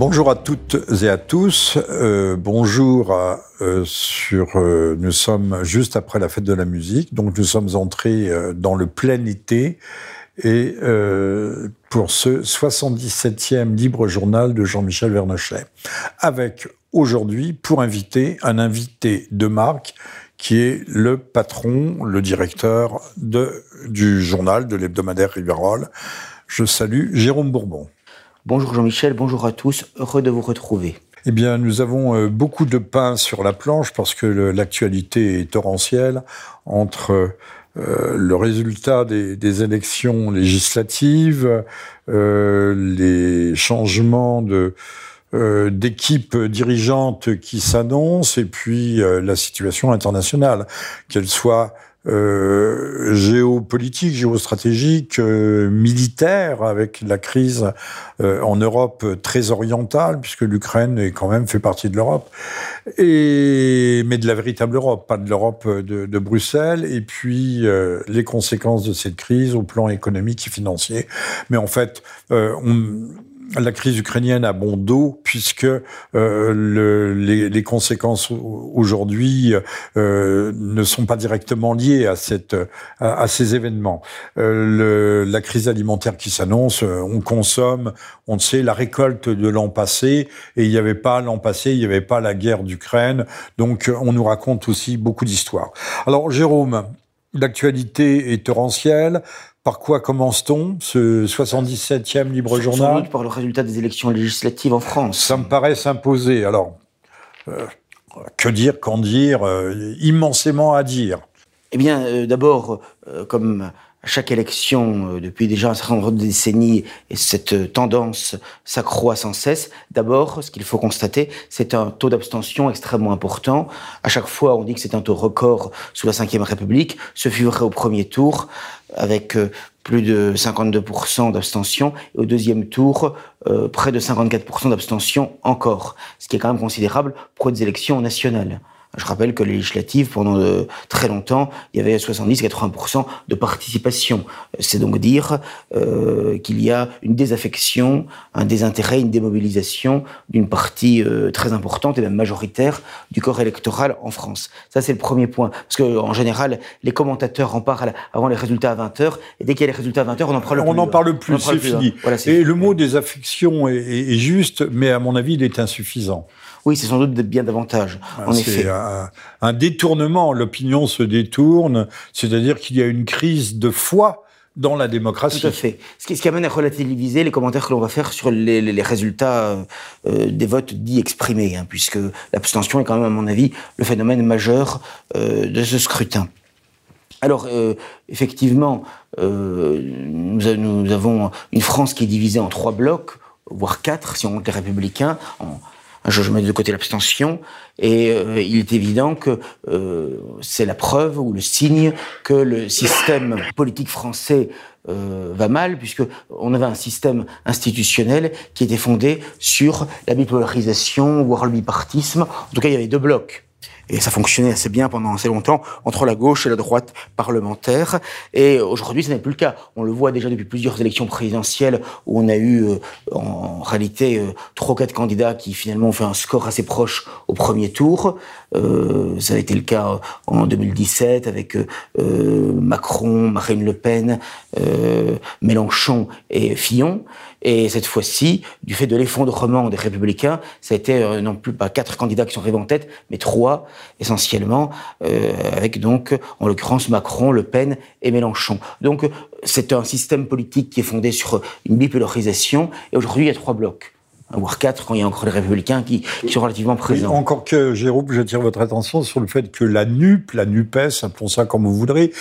Bonjour à toutes et à tous. Euh, bonjour euh. Euh, nous sommes juste après la fête de la musique, donc nous sommes entrés dans le plein été et pour ce 77e libre journal de Jean-Michel Vernochet, avec aujourd'hui pour inviter un invité de marque qui est le patron, le directeur du journal de l'hebdomadaire Riverol. Je salue Jérôme Bourbon. Bonjour Jean-Michel, bonjour à tous, heureux de vous retrouver. Eh bien, nous avons euh, beaucoup de pain sur la planche parce que l'actualité est torrentielle entre euh, le résultat des, élections législatives, euh, les changements de d'équipes dirigeantes qui s'annoncent et puis la situation internationale, qu'elle soit euh, géopolitique, géostratégique, euh, militaire, avec la crise euh, en Europe très orientale, puisque l'Ukraine est quand même fait partie de l'Europe, et mais de la véritable Europe, pas de l'Europe de, de, Bruxelles, et puis euh, les conséquences de cette crise au plan économique et financier. Mais en fait, euh, on la crise ukrainienne a bon dos puisque euh, le, les, les, conséquences aujourd'hui euh, ne sont pas directement liées à, cette, à, ces événements. Euh, le, la crise alimentaire qui s'annonce, euh, on consomme, on sait, la récolte de l'an passé, et il n'y avait pas l'an passé, il n'y avait pas la guerre d'Ukraine, donc on nous raconte aussi beaucoup d'histoires. Alors Jérôme, l'actualité est torrentielle. Par quoi commence-t-on, ce 77e libre Sans journal doute par le résultat des élections législatives en France. Ça me paraît s'imposer. Alors, euh, que dire, qu'en dire euh, Immensément à dire. Eh bien, euh, d'abord, comme à chaque élection euh, depuis déjà un certain nombre de décennies et cette euh, tendance s'accroît sans cesse. D'abord, ce qu'il faut constater, c'est un taux d'abstention extrêmement important. À chaque fois, on dit que c'est un taux record sous la Ve République. Ce fut vrai au premier tour avec euh, plus de 52% d'abstention et au deuxième tour, euh, près de 54% d'abstention encore, ce qui est quand même considérable pour des élections nationales. Je rappelle que les législatives, pendant de, très longtemps, il y avait 70-80% de participation. C'est donc dire euh, qu'il y a une désaffection, un désintérêt, une démobilisation d'une partie euh, très importante et même majoritaire du corps électoral en France. Ça, c'est le premier point. Parce que en général, les commentateurs en parlent avant les résultats à 20h, et dès qu'il y a les résultats à 20h, on en parle on plus. On n'en parle plus, c'est fini. Voilà, et fini. le mot désaffection est juste, mais à mon avis, il est insuffisant. Oui, c'est sans doute bien davantage. En effet. Un, un, détournement, l'opinion se détourne, c'est-à-dire qu'il y a une crise de foi dans la démocratie. Tout à fait. Ce qui, ce qui amène à relativiser les commentaires que l'on va faire sur les, les, les résultats euh, des votes dits exprimés, hein, puisque l'abstention est quand même, à mon avis, le phénomène majeur euh, de ce scrutin. Alors, euh, effectivement, euh, nous, nous, avons une France qui est divisée en trois blocs, voire quatre, si on compte les républicains, en, je, mets de côté l'abstention, et euh, il est évident que euh, c'est la preuve ou le signe que le système politique français euh, va mal, puisque on avait un système institutionnel qui était fondé sur la bipolarisation, voire le bipartisme. En tout cas, il y avait deux blocs. Et ça fonctionnait assez bien pendant assez longtemps entre la gauche et la droite parlementaire. Et aujourd'hui, ce n'est plus le cas. On le voit déjà depuis plusieurs élections présidentielles où on a eu euh, en réalité euh, trois ou quatre candidats qui finalement ont fait un score assez proche au premier tour. Euh, ça a été le cas en 2017 avec euh, Macron, Marine Le Pen, euh, Mélenchon et Fillon. Et cette fois-ci, du fait de l'effondrement des Républicains, ça a été euh, non plus pas quatre candidats qui sont arrivés en tête, mais trois essentiellement, euh, avec donc en l'occurrence Macron, Le Pen et Mélenchon. Donc c'est un système politique qui est fondé sur une bipolarisation. Et aujourd'hui, il y a trois blocs voire quatre quand il y a encore les républicains qui, qui sont relativement présents. Encore que, Jérôme, j'attire votre attention sur le fait que la NUP, la NUPES, appelons ça comme vous voudrez,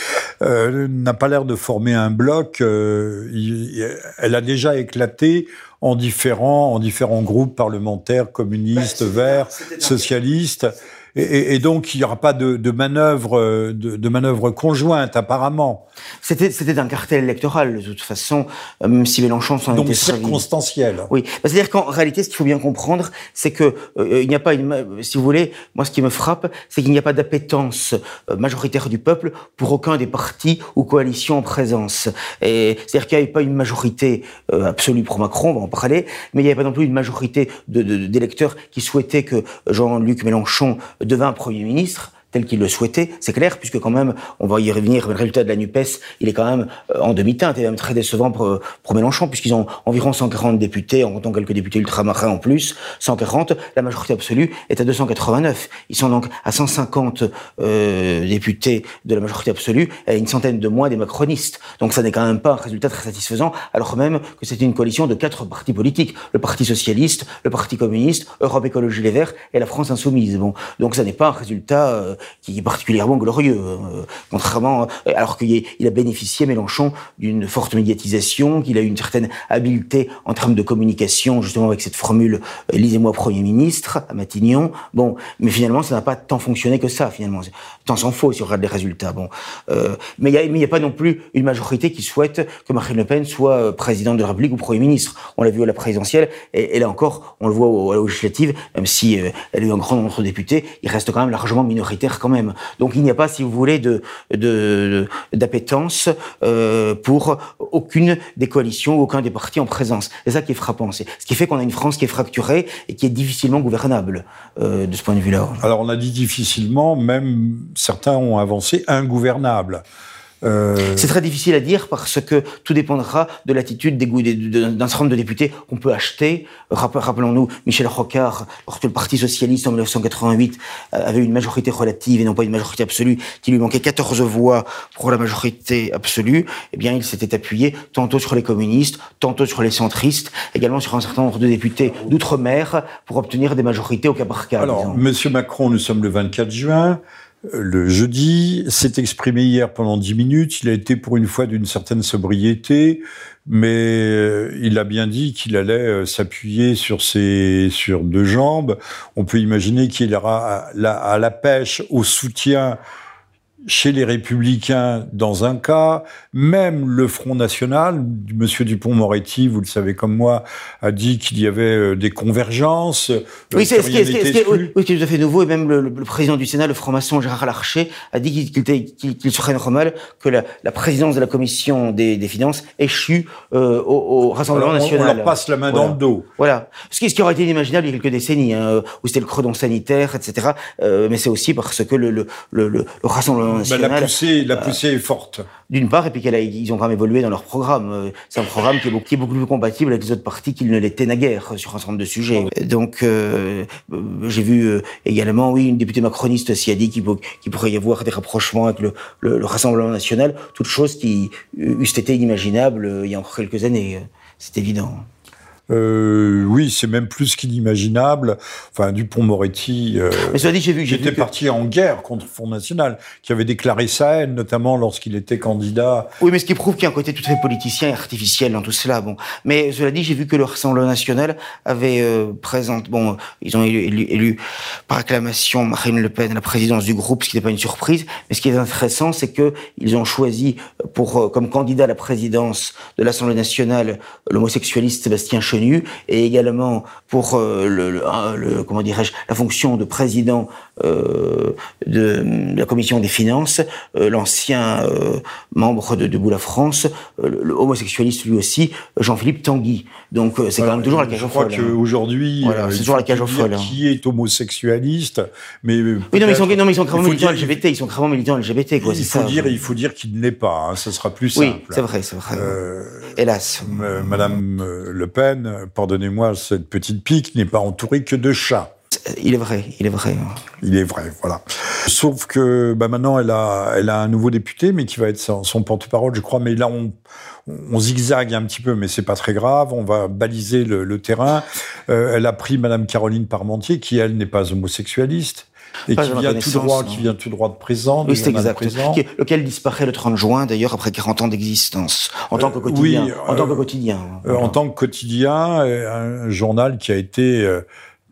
euh, n'a pas l'air de former un bloc. Euh, il, elle a déjà éclaté en différents, en différents groupes parlementaires, communistes, ben, verts, socialistes. Et, et, donc, il n'y aura pas de, de manœuvre, de, de manœuvre conjointe, apparemment. C'était, c'était un cartel électoral, de toute façon, même si Mélenchon s'en était Donc circonstanciel. Oui. Bah, c'est-à-dire qu'en réalité, ce qu'il faut bien comprendre, c'est que euh, il n'y a pas une, si vous voulez, moi, ce qui me frappe, c'est qu'il n'y a pas d'appétence euh, majoritaire du peuple pour aucun des partis ou coalitions en présence. Et c'est-à-dire qu'il n'y avait pas une majorité euh, absolue pour Macron, on va en parler, mais il n'y avait pas non plus une majorité de, de, d'électeurs qui souhaitaient que Jean-Luc Mélenchon devint Premier ministre tel qu'il le souhaitait, c'est clair, puisque quand même, on va y revenir, le résultat de la NUPES, il est quand même euh, en demi-teinte, et même très décevant pour, pour Mélenchon, puisqu'ils ont environ 140 députés, en comptant quelques députés ultramarins en plus, 140, la majorité absolue est à 289. Ils sont donc à 150 euh, députés de la majorité absolue, et une centaine de moins des macronistes. Donc ça n'est quand même pas un résultat très satisfaisant, alors même que c'est une coalition de quatre partis politiques, le Parti Socialiste, le Parti Communiste, Europe Écologie Les Verts et la France Insoumise. Bon, donc ça n'est pas un résultat... Euh, qui est particulièrement glorieux, euh, contrairement, euh, alors qu'il a bénéficié Mélenchon d'une forte médiatisation, qu'il a eu une certaine habileté en termes de communication, justement avec cette formule euh, "lisez-moi Premier ministre" à Matignon. Bon, mais finalement, ça n'a pas tant fonctionné que ça. Finalement, tant s'en faut si on regarde les résultats. Bon, euh, mais il n'y a, pas non plus une majorité qui souhaite que Marine Le Pen soit présidente de la République ou Premier ministre. On l'a vu à la présidentielle, et, là encore, on le voit au, à la législative, même si elle a eu un grand nombre de députés, il reste quand même largement minoritaire quand même. Donc il n'y a pas, si vous voulez, de d'appétence euh, pour aucune des coalitions, aucun des partis en présence. C'est ça qui est frappant. C'est ce qui fait qu'on a une France qui est fracturée et qui est difficilement gouvernable euh, de ce point de vue-là. Alors on a dit difficilement, même certains ont avancé ingouvernable. Euh... C'est très difficile à dire parce que tout dépendra de l'attitude d'un certain nombre de députés qu'on peut acheter. Rappelons-nous, Michel Rocard, lorsque le Parti socialiste en 1988 euh, avait une majorité relative et non pas une majorité absolue, qu'il lui manquait 14 voix pour la majorité absolue, eh bien il s'était appuyé tantôt sur les communistes, tantôt sur les centristes, également sur un certain nombre de députés d'outre-mer pour obtenir des majorités au cas par cas. Alors, Monsieur Macron, nous sommes le 24 juin le jeudi, s'est exprimé hier pendant dix minutes. Il a été pour une fois d'une certaine sobriété, mais euh, il a bien dit qu'il allait euh, s'appuyer sur ses sur deux jambes. On peut imaginer qu'il ira à la pêche au soutien chez les Républicains dans un cas, même le Front National, Monsieur Dupont-Moretti, vous le savez comme moi, a dit qu'il y avait euh, des convergences. Euh, oui, c'est ce, qui est, tout à fait nouveau, et même le, président du Sénat, le franc-maçon Gérard Larcher, a dit qu'il serait normal que la, présidence de la Commission des, Finances échue euh, au, Rassemblement National. On leur passe la main dans le dos. Voilà. Ce qui, ce qui aurait été inimaginable il y a quelques décennies, hein, où c'était le credon sanitaire, etc. mais c'est aussi parce que le, le, le Bah, la poussée, la poussée est forte. D'une part, et puis qu'ils ont quand même évolué dans leur programme. Euh, c'est un programme qui est, beaucoup, qui est beaucoup plus compatible avec les autres partis qu'il ne l'était naguère sur un certain nombre de sujets. Donc, euh, j'ai vu euh, également, oui, une députée macroniste aussi a dit qu'il pourrait y avoir des rapprochements avec le, le, le Rassemblement national, toutes choses qui eussent été inimaginables il y a encore quelques années. C'est évident. Euh, oui, c'est même plus qu'inimaginable. Enfin, Dupont-Moretti. Euh, mais dit, j'ai vu, j'ai était parti en guerre contre le Front National, qui avait déclaré sa haine, notamment lorsqu'il était candidat. Oui, mais ce qui prouve qu'il y a un côté tout à fait politicien et artificiel dans tout cela. Bon, mais cela dit, j'ai vu que le Rassemblement national avait euh, présenté. Bon, ils ont élu, élu, par acclamation Marine Le Pen à la présidence du groupe, ce qui n'est pas une surprise. Mais ce qui est intéressant, c'est que ils ont choisi pour euh, comme candidat à la présidence de l'Assemblée nationale l'homosexualiste Sébastien Chenu et également pour euh, le, comment dirais-je la fonction de président euh, de, la commission des finances, euh, l'ancien membre de Debout la France, le, homosexualiste lui aussi, Jean-Philippe Tanguy. Donc c'est quand même toujours la cage aux folles. Je crois qu'aujourd'hui, voilà, c'est toujours la cage aux folles. Hein. Qui est homosexualiste Mais oui, non, mais ils sont, non, mais ils sont gravement militants LGBT. Ils sont gravement militants LGBT. Quoi, il faut ça, dire, il faut dire qu'il ne l'est pas. Hein, ça sera plus simple. Oui, c'est vrai, c'est vrai. Hélas. Madame Le Pen pardonnez-moi, cette petite pique n'est pas entourée que de chats. Il est vrai, il est vrai. Il est vrai, voilà. Sauf que bah maintenant, elle a, elle a un nouveau député, mais qui va être son, porte-parole, je crois. Mais là, on, on zigzague un petit peu, mais c'est pas très grave. On va baliser le, terrain. Euh, elle a pris Madame Caroline Parmentier, qui elle n'est pas homosexualiste. Et qui vient, tout droit, qui vient tout droit de présent. Oui, c'est exact. lequel disparaît le 30 juin, d'ailleurs, après 40 ans d'existence. En tant que euh, quotidien. en tant que quotidien. Euh, en tant que quotidien, un journal qui a été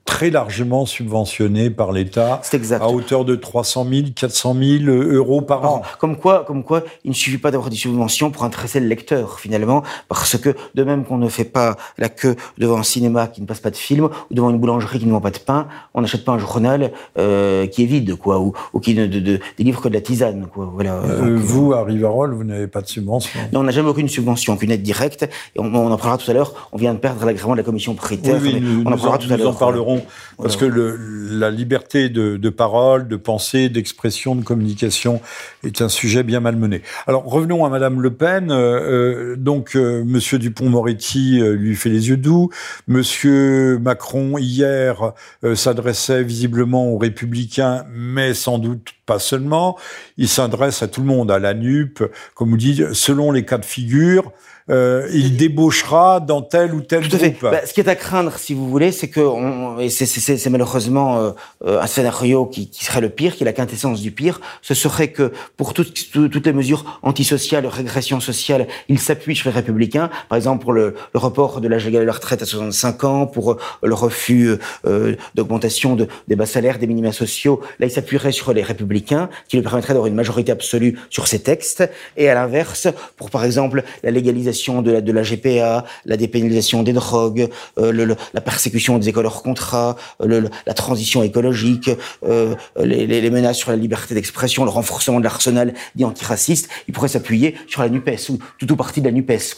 très largement subventionné par l'État, exact. à hauteur de 300 000, 400 000 euros par an. Comme quoi, comme quoi, il ne suffit pas d'avoir des subventions pour intéresser le lecteur, finalement, parce que de même qu'on ne fait pas la queue devant un cinéma qui ne passe pas de film, ou devant une boulangerie qui ne vend pas de pain, on n'achète pas un journal euh, qui est vide, quoi, ou, ou qui ne de, de, délivre que de la tisane, quoi. Voilà. Euh, vous, à Rivarol, vous n'avez pas de subvention Non, on n'a jamais aucune subvention, aucune aide directe, et on, on en parlera tout à l'heure. On vient de perdre l'agrément de la commission paritaire. Oui, oui, nous, on en parlera tout à l'heure. en parlerons parce que le, la liberté de, de, parole, de pensée, d'expression, de communication est un sujet bien malmené. Alors revenons à Madame Le Pen. Euh, donc euh, Monsieur Dupont-Moretti euh, lui fait les yeux doux. Monsieur Macron hier euh, s'adressait visiblement aux Républicains, mais sans doute pas seulement. Il s'adresse à tout le monde, à la NUP, comme vous dites, selon les cas de figure euh, il débauchera dans tel ou tel Tout groupe. Bah, ce qui est à craindre, si vous voulez, c'est que, on, et c'est malheureusement euh, un scénario qui, qui, serait le pire, qui est la quintessence du pire, ce serait que pour tout, tout, toutes les mesures antisociales, régression sociale, il s'appuie sur les républicains, par exemple pour le, le report de l'âge légal de la retraite à 65 ans, pour euh, le refus euh, d'augmentation de, des bas salaires, des minima sociaux, là il s'appuierait sur les républicains, qui lui permettrait d'avoir une majorité absolue sur ces textes, et à l'inverse, pour par exemple la légalisation de la, GPA, la dépénalisation des drogues, euh, la persécution des écoles hors contrat, le, la transition écologique, euh, les, menaces sur la liberté d'expression, le renforcement de l'arsenal dit antiraciste, il pourrait s'appuyer sur la NUPES ou tout ou partie de la NUPES.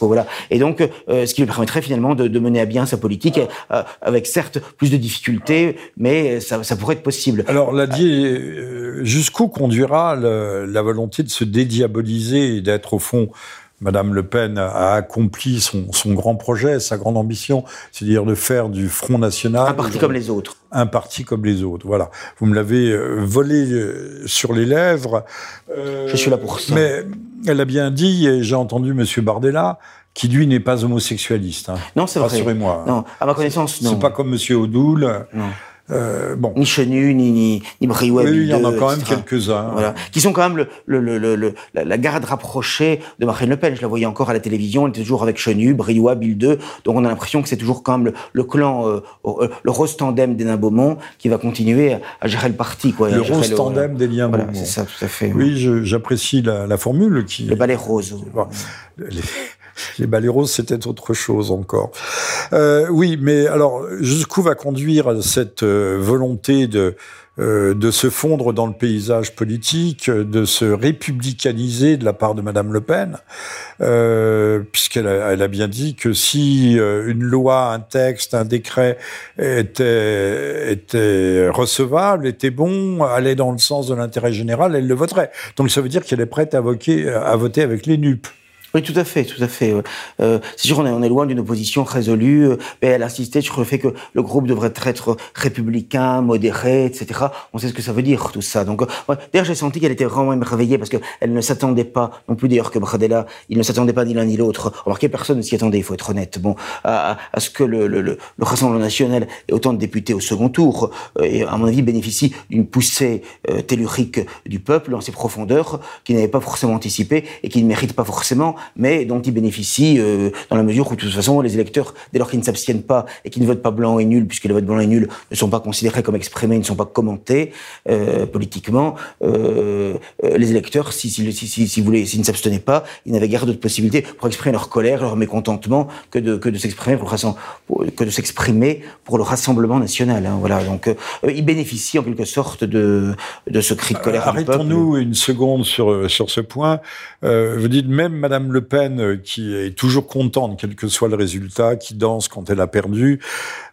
Et donc, euh, ce qui lui permettrait finalement de, mener à bien sa politique euh, avec certes plus de difficultés, mais ça, pourrait être possible. Alors, l'a dit, euh, jusqu'où conduira le, la volonté de se dédiaboliser et d'être au fond Madame Le Pen a accompli son, son grand projet, sa grande ambition, c'est-à-dire de faire du Front National un parti comme les autres. Un parti comme les autres. Voilà. Vous me l'avez volé sur les lèvres. Euh, Je suis là pour ça. Mais elle a bien dit, et j'ai entendu Monsieur Bardella, qui lui n'est pas homosexualiste. Hein. Non, c'est vrai. Rassurez-moi. Non, à ma connaissance, non. C'est pas comme Monsieur Odoul. Non. Euh, bon. Ni Chenu, ni, ni, ni Briouet. Oui, il y en a quand même quelques-uns. Voilà. Qui sont quand même le, le, le, le, la garde rapprochée de Marine Le Pen. Je la voyais encore à la télévision, elle était toujours avec Chenu, Briouat, Bill 2. Donc on a l'impression que c'est toujours quand même le, clan, euh, le rose tandem d'Hénin Beaumont qui va continuer à, à, gérer le parti. Quoi, le rose tandem d'Hénin voilà, Beaumont. c'est ça, tout à fait. Oui, j'apprécie la, la, formule qui. Le balai rose. Bon, les... Les balais roses, c'était autre chose encore. Euh, oui, mais alors, jusqu'où va conduire cette euh, volonté de, euh, de se fondre dans le paysage politique, de se républicaniser de la part de Madame Le Pen, euh, puisqu'elle a, elle a bien dit que si une loi, un texte, un décret était, était recevable, était bon, allait dans le sens de l'intérêt général, elle le voterait. Donc ça veut dire qu'elle est prête à, voter, à voter avec les NUP. Oui, tout à fait, tout à fait. Euh, c'est sûr, on est, loin d'une opposition résolue, mais elle insistait sur le fait que le groupe devrait être républicain, modéré, etc. On sait ce que ça veut dire, tout ça. Donc, ouais, d'ailleurs, j'ai senti qu'elle était vraiment émerveillée parce qu'elle ne s'attendait pas, non plus d'ailleurs que Bradella, il ne s'attendait pas ni l'un ni l'autre. Remarquez, personne ne s'y attendait, il faut être honnête. Bon, à, ce que le, le, le, le, Rassemblement national ait autant de députés au second tour, euh, et à mon avis, bénéficie d'une poussée euh, tellurique du peuple dans ses profondeurs, qu'il n'avait pas forcément anticipé et qui ne mérite pas forcément mais dont ils bénéficient euh, dans la mesure où, de toute façon, les électeurs, dès lors qu'ils ne s'abstiennent pas et qu'ils ne votent pas blanc et nul, puisque les votes blanc et nul ne sont pas considérés comme exprimés, ne sont pas commentés euh, politiquement, euh, les électeurs, si, si, si, si, si vous voulez, s'ils ne s'abstenaient pas, ils n'avaient guère d'autre possibilité pour exprimer leur colère, leur mécontentement, que de, que de s'exprimer pour, que de s'exprimer pour le Rassemblement national. Hein, voilà, donc ils bénéficient en quelque sorte de, de ce cri de colère. Arrêtons-nous une seconde sur, sur ce point. vous dites même Madame Le Pen, qui est toujours contente, quel que soit le résultat, qui danse quand elle a perdu.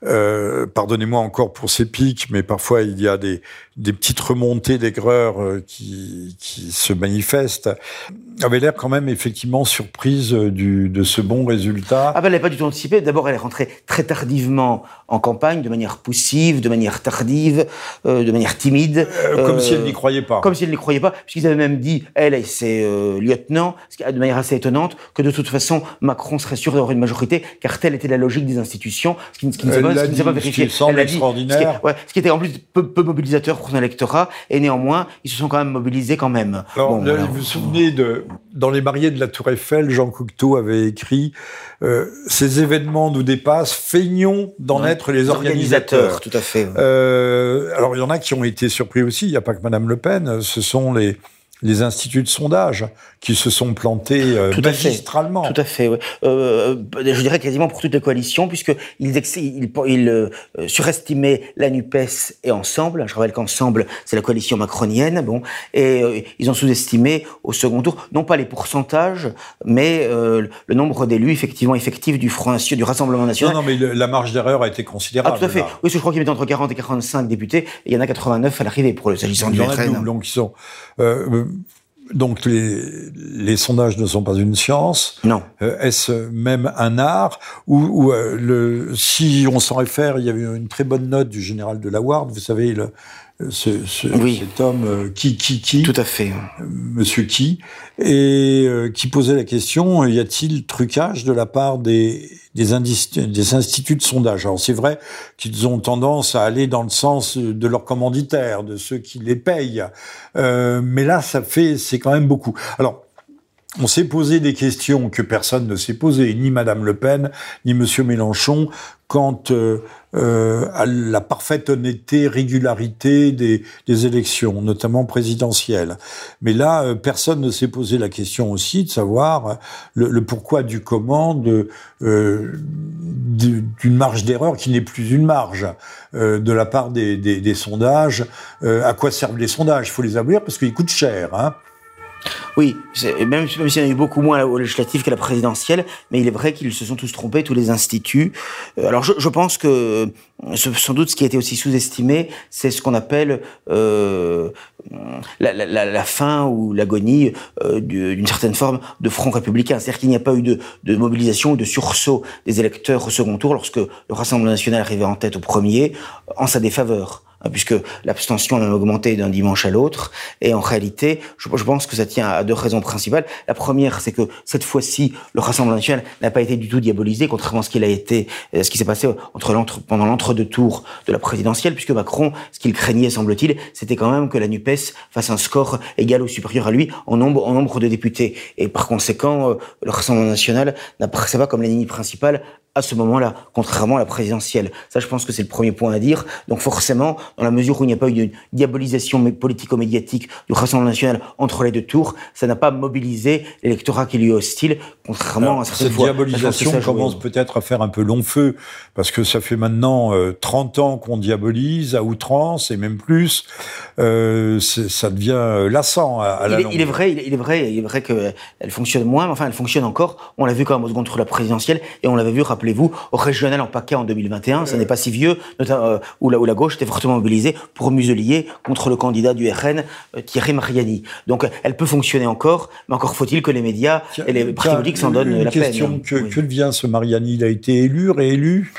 Euh, Pardonnez-moi encore pour ces pics, mais parfois il y a des, des petites remontées d'aigreur euh, qui, qui se manifestent. Avait l'air quand même effectivement surprise du, de ce bon résultat. Ah ben elle n'avait pas du tout anticipé. D'abord, elle est rentrée très tardivement en campagne, de manière poussive, de manière tardive, euh, de manière timide. Euh, comme si elle n'y croyait pas. Comme si elle n'y croyait pas, puisqu'ils avaient même dit, elle et ses lieutenants, de manière assez étonnante, étonnante que de toute façon Macron serait sûr d'avoir une majorité, car telle était la logique des institutions, ce qui, ce qui ne s'est pas, pas, vérifié. Ce qui semble extraordinaire. Ce qui, ouais, ce qui, était en plus peu, peu, mobilisateur pour son électorat, et néanmoins ils se sont quand même mobilisés quand même. Alors, bon, Vous vous souvenez de dans les mariés de la Tour Eiffel, Jean Cocteau avait écrit euh, ces événements nous dépassent, feignons d'en être les organisateurs. Tout à fait. Euh, alors il y en a qui ont été surpris aussi. Il n'y a pas que Madame Le Pen. Ce sont les les instituts de sondage qui se sont plantés euh, tout magistralement. À fait. Tout à fait. Oui. Euh, je dirais quasiment pour toutes les coalitions, puisqu'ils ils, ils, euh, surestimaient la Nupes et Ensemble. Je rappelle qu'Ensemble, c'est la coalition macronienne. Bon, et euh, ils ont sous-estimé au second tour, non pas les pourcentages, mais euh, le nombre d'élus effectivement effectifs du Front du Rassemblement national. Non, non, mais la marge d'erreur a été considérable. Ah, tout à fait. Oui, parce que je crois qu'il y avait entre 40 et 45 députés. Et il y en a 89 à l'arrivée pour le s'agissant du RN. Donc ils sont donc les, les, sondages ne sont pas une science. Non. Euh, Est-ce même un art Ou euh, le, si on s'en réfère, il y avait une très bonne note du général de la Ward, vous savez, le, ce, ce, oui. cet homme euh, qui qui qui tout à fait. Euh, monsieur qui et euh, qui posait la question y a-t-il trucage de la part des des, des instituts de sondage? Alors c'est vrai qu'ils ont tendance à aller dans le sens de leurs commanditaires de ceux qui les payent. Mais là ça fait c'est quand même beaucoup. Alors on s'est posé des questions que personne ne s'est posées, ni Madame Le Pen, ni Monsieur Mélenchon, quant euh, euh, à la parfaite honnêteté, régularité des, élections, notamment présidentielles. Mais là, euh, personne ne s'est posé la question aussi de savoir le, le pourquoi du comment de, euh, d'une marge d'erreur qui n'est plus une marge euh, de la part des, des, des sondages. à quoi servent les sondages? Il faut les abolir parce qu'ils coûtent cher. Hein oui, même, même s'il y en a eu beaucoup moins au législatif qu'à la présidentielle, mais il est vrai qu'ils se sont tous trompés, tous les instituts. Euh, alors je, je pense que sans doute ce qui a été aussi sous-estimé, c'est ce qu'on appelle euh, la, la, la, fin ou l'agonie euh, d'une certaine forme de front républicain. C'est-à-dire qu'il n'y a pas eu de, de, mobilisation ou de sursaut des électeurs au second tour lorsque le Rassemblement national arrivait en tête au premier, en sa défaveur. Hein, puisque l'abstention a augmenté d'un dimanche à l'autre. Et en réalité, je, pense que ça tient à deux raisons principales. La première, c'est que cette fois-ci, le Rassemblement national n'a pas été du tout diabolisé, contrairement à ce qu'il a été, euh, ce qui s'est passé entre l'entre, pendant l'entre-deux tours de la présidentielle, puisque Macron, ce qu'il craignait, semble-t-il, c'était quand même que la NUPES fasse un score égal ou supérieur à lui en nombre, en nombre de députés. Et par conséquent, euh, le Rassemblement national n'apparaissait pas comme l'ennemi principal à ce moment-là, contrairement à la présidentielle. Ça, je pense que c'est le premier point à dire. Donc forcément, dans la mesure où il n'y a pas eu une diabolisation politico-médiatique du Rassemblement national entre les deux tours, ça n'a pas mobilisé l'électorat qui lui est hostile, contrairement Alors, à certaines cette fois. diabolisation commence peut-être à faire un peu long feu, parce que ça fait maintenant euh, 30 ans qu'on diabolise à outrance, et même plus. Euh, ça devient euh, lassant à, à il, la est, longue. il est vrai, il est vrai, il est vrai qu'elle fonctionne moins, mais enfin, elle fonctionne encore. On l'a vu quand même au second tour de la présidentielle, et on l'avait vu, rappelez-vous, au régional en paquet en 2021, ça n'est pas si vieux, notamment, euh, où, la, où la gauche était fortement mobilisée pour muselier contre le candidat du RN, euh, Thierry Mariani. Donc elle peut fonctionner encore, mais encore faut-il que les médias et les partis politiques s'en donnent une la question, peine. Que, Oui. que devient ce Mariani? Il a été élu, réélu?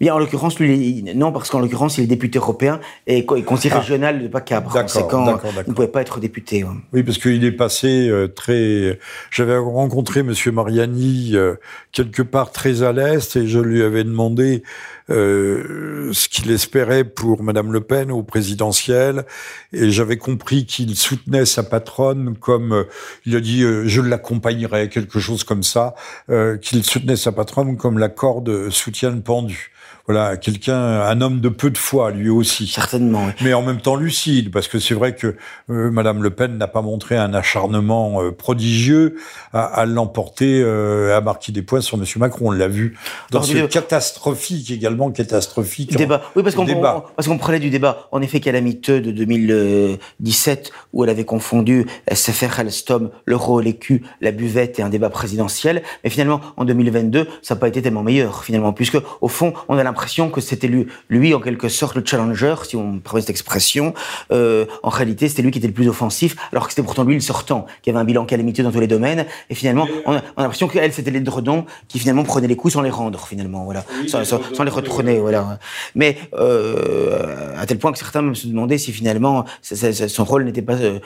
Bien, en l'occurrence, lui, il non, parce qu'en l'occurrence, il est député européen et co- et conseiller Ah. régional de PACA. Par D'accord, conséquent, d'accord, il ne pouvait pas être député. ouais. Oui, parce qu'il est passé euh, très. J'avais rencontré Monsieur Mariani euh, quelque part très à l'est et je lui avais demandé euh, ce qu'il espérait pour Madame Le Pen au présidentiel et j'avais compris qu'il soutenait sa patronne comme euh, il a dit euh, je l'accompagnerai quelque chose comme ça euh, qu'il soutenait sa patronne comme la corde soutient le pendu. Voilà, quelqu'un, un homme de peu de foi, lui aussi Certainement. ouais. mais en même temps lucide, parce que c'est vrai que euh, Madame Le Pen n'a pas montré un acharnement euh, prodigieux à, à l'emporter, euh, à marquer des points sur Monsieur Macron. On l'a vu dans Lors ce catastrophique, également catastrophique. Débat. Oui, parce qu'on parce qu'on prenait du débat. En effet, calamiteux de 2017, où elle avait confondu SFR, Alstom, l'euro, l'écu, la buvette et un débat présidentiel. Mais finalement, en 2022, ça n'a pas été tellement meilleur, finalement, puisque, au fond, on a l'impression que c'était lui, lui, en quelque sorte, le challenger, si on me permet cette expression. Euh, en réalité, c'était lui qui était le plus offensif, alors que c'était pourtant lui le sortant, qui avait un bilan calamiteux dans tous les domaines. Et finalement, on a, on a l'impression qu'elle, c'était les dredons qui finalement prenaient les coups sans les rendre, finalement, voilà. sans, sans- sans les retourner, voilà. Mais euh, à tel point que certains même se demandaient si finalement ça- ça- son rôle n'était pas euh,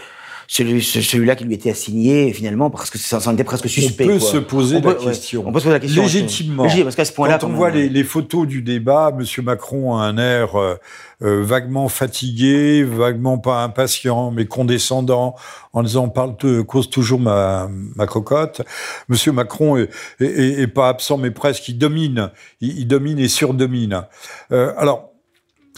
celui, celui-là qui lui était assigné finalement parce que ça, ça était presque suspect. On peut se poser la question. on peut se poser la question légitimement. parce qu'à ce point-là, quand on voit les, les, photos du débat, Monsieur Macron a un air euh, euh, vaguement fatigué, vaguement pas impatient, mais condescendant, en disant parle cause toujours ma, ma cocotte. Monsieur Macron est, est, est, pas absent, mais presque il domine, il, il domine et surdomine. Euh, alors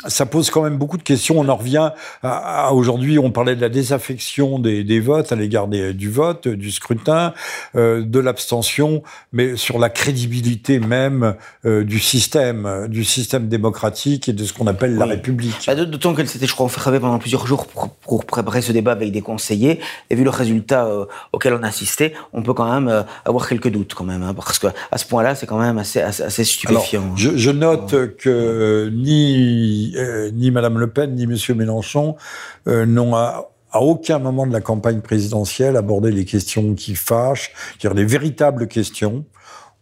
ça pose quand même beaucoup de questions. On en revient à, aujourd'hui, on parlait de la désaffection des, des votes à l'égard du vote, du scrutin, euh, de l'abstention, mais sur la crédibilité même euh, du système, du système démocratique et de ce qu'on appelle la République. Bah, D'autant qu'elle s'était, je crois, enfermée pendant plusieurs jours pour, pour, préparer ce débat avec des conseillers. Et vu le résultat euh, auquel on a assisté, on peut quand même avoir quelques doutes quand même, hein, parce que à ce point-là, c'est quand même assez, assez, stupéfiant. Alors, je, je, note que ni euh, ni Madame Le Pen ni Monsieur Mélenchon euh, n'ont à, à, aucun moment de la campagne présidentielle abordé les questions qui fâchent, c'est-à-dire les véritables questions.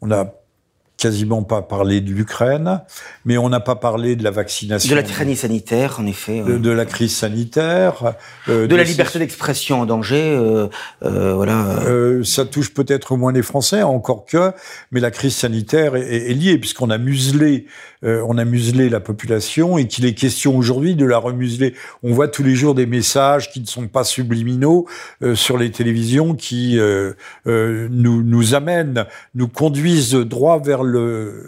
On a quasiment pas parlé de l'Ukraine, mais on n'a pas parlé de la vaccination. De la tyrannie sanitaire, en effet. De, de la crise sanitaire. Euh, de, de, la liberté d'expression en danger, voilà. Ça touche peut-être moins les Français, encore que, mais la crise sanitaire est, est, est liée, puisqu'on a muselé, euh, on a muselé la population et qu'il est question aujourd'hui de la remuseler. On voit tous les jours des messages qui ne sont pas subliminaux euh, sur les télévisions qui nous, nous amènent, nous conduisent droit vers le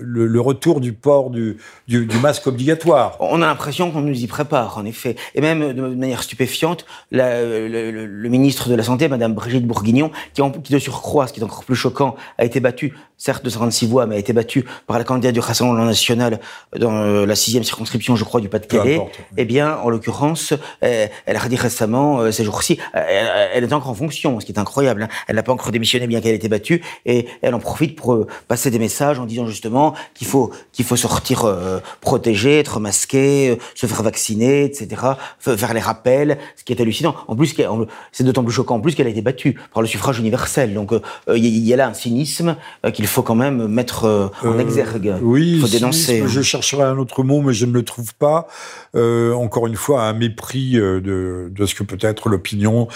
le, le, retour du port du, du, du masque obligatoire. On a l'impression qu'on nous y prépare, en effet. Et même de manière stupéfiante, la, le, le, ministre de la Santé, Madame Brigitte Bourguignon, qui, en, qui de surcroît, ce qui est encore plus choquant, a été battue, certes de 56 voix, mais a été battue par la candidate du Rassemblement national dans euh, la sixième circonscription, je crois, du Pas-de-Calais. Eh bien, en l'occurrence, elle, elle a dit récemment, euh, ces jours-ci, elle, elle, est encore en fonction, ce qui est incroyable. Hein. Elle n'a pas encore démissionné, bien qu'elle ait été battue, et elle en profite pour euh, passer des messages en disant justement qu'il faut qu'il faut sortir euh, protégé, être masqué, euh, se faire vacciner, etc. Faire les rappels, ce qui est hallucinant. En plus, c'est d'autant plus choquant en plus qu'elle a été battue par le suffrage universel. Donc il y, y, a là un cynisme qu'il faut quand même mettre en exergue. Oui, il faut dénoncer. Je chercherai un autre mot, mais je ne le trouve pas. encore une fois, un mépris de, de ce que peut être l'opinion,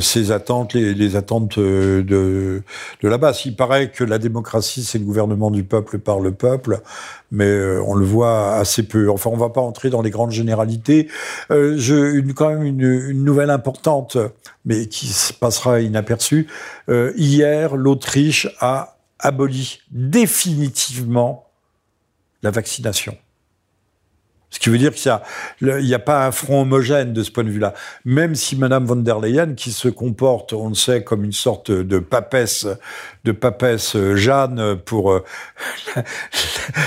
ses attentes, les, attentes de, la base. Il paraît que la démocratie, c'est le gouvernement du peuple par le peuple, mais euh, on le voit assez peu. Enfin, on va pas entrer dans les grandes généralités. Euh, une, quand même une, une, nouvelle importante, mais qui se passera inaperçue. Euh, hier, l'Autriche a aboli définitivement la vaccination. Ce qui veut dire qu'il n'y a, a, pas un front homogène de ce point de vue-là. Même si Madame von der Leyen, qui se comporte, on le sait, comme une sorte de papesse, de papesse Jeanne pour euh,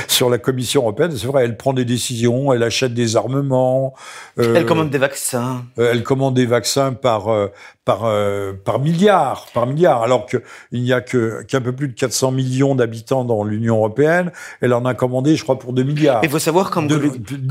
sur la Commission européenne, c'est vrai, elle prend des décisions, elle achète des armements. Euh, elle commande des vaccins. Euh, elle commande des vaccins par euh, par par milliards, par milliards, alors qu'il n'y a que qu'un peu plus de 400 millions d'habitants dans l'Union européenne. Elle en a commandé, je crois, pour 2 milliards. Il faut savoir comme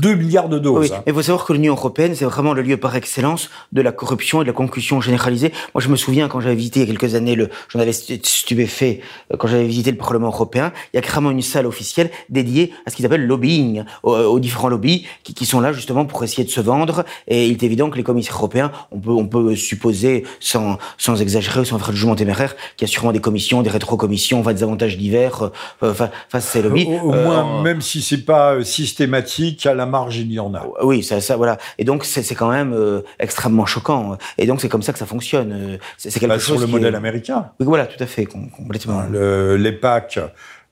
2 milliards de doses. Oui, hein. il faut savoir que l'Union européenne, c'est vraiment le lieu par excellence de la corruption et de la concussion généralisée. Moi, je me souviens quand j'avais visité il y a quelques années le, j'en avais stupéfait quand j'avais visité le Parlement européen, il y a carrément une salle officielle dédiée à ce qu'ils appellent lobbying, aux, aux différents lobbies qui, qui, sont là justement pour essayer de se vendre. Et il est évident que les commissaires européens, on peut, on peut supposer, sans, sans exagérer, sans faire de jugement téméraire, qu'il y a sûrement des commissions, des rétro-commissions, enfin des avantages divers euh, face à ces lobbies. Au, au euh, moins, même si c'est pas systématique, à la marge, il y en a. Oui, ça, ça voilà. Et donc c'est quand même euh, extrêmement choquant. Et donc c'est comme ça que ça fonctionne. C'est quelque bah, chose sur le modèle est... américain. Oui, voilà, tout à fait, complètement. L'EPAC,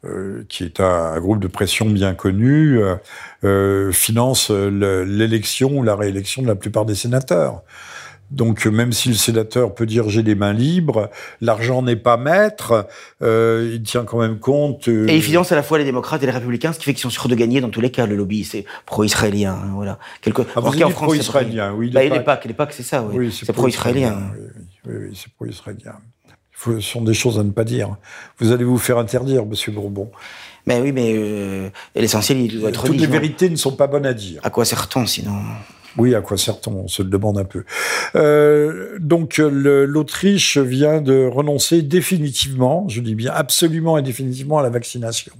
euh, qui est un, un, groupe de pression bien connu, euh, euh finance l'élection ou la réélection de la plupart des sénateurs. Donc même si le sénateur peut dire j'ai les mains libres, l'argent n'est pas maître, euh, il tient quand même compte. Euh... Et il finance à la fois les démocrates et les républicains, ce qui fait qu'ils sont sûrs de gagner dans tous les cas. Le lobby, c'est pro-israélien, hein, voilà. Quelque... Ah, en France, pro-israélien, oui. Bah, les PAC, c'est ça, oui. oui c'est pro-israélien. oui, oui, oui c'est pro-israélien ce sont des choses à ne pas dire. Vous allez vous faire interdire, Monsieur Bourbon. Mais oui, mais euh, l'essentiel, il doit être Toutes les vérités ne sont pas bonnes à dire. À quoi sert-on sinon? Oui, à quoi sert-on? On se le demande un peu. Euh, donc, l'Autriche vient de renoncer définitivement, je dis bien absolument et définitivement, à la vaccination.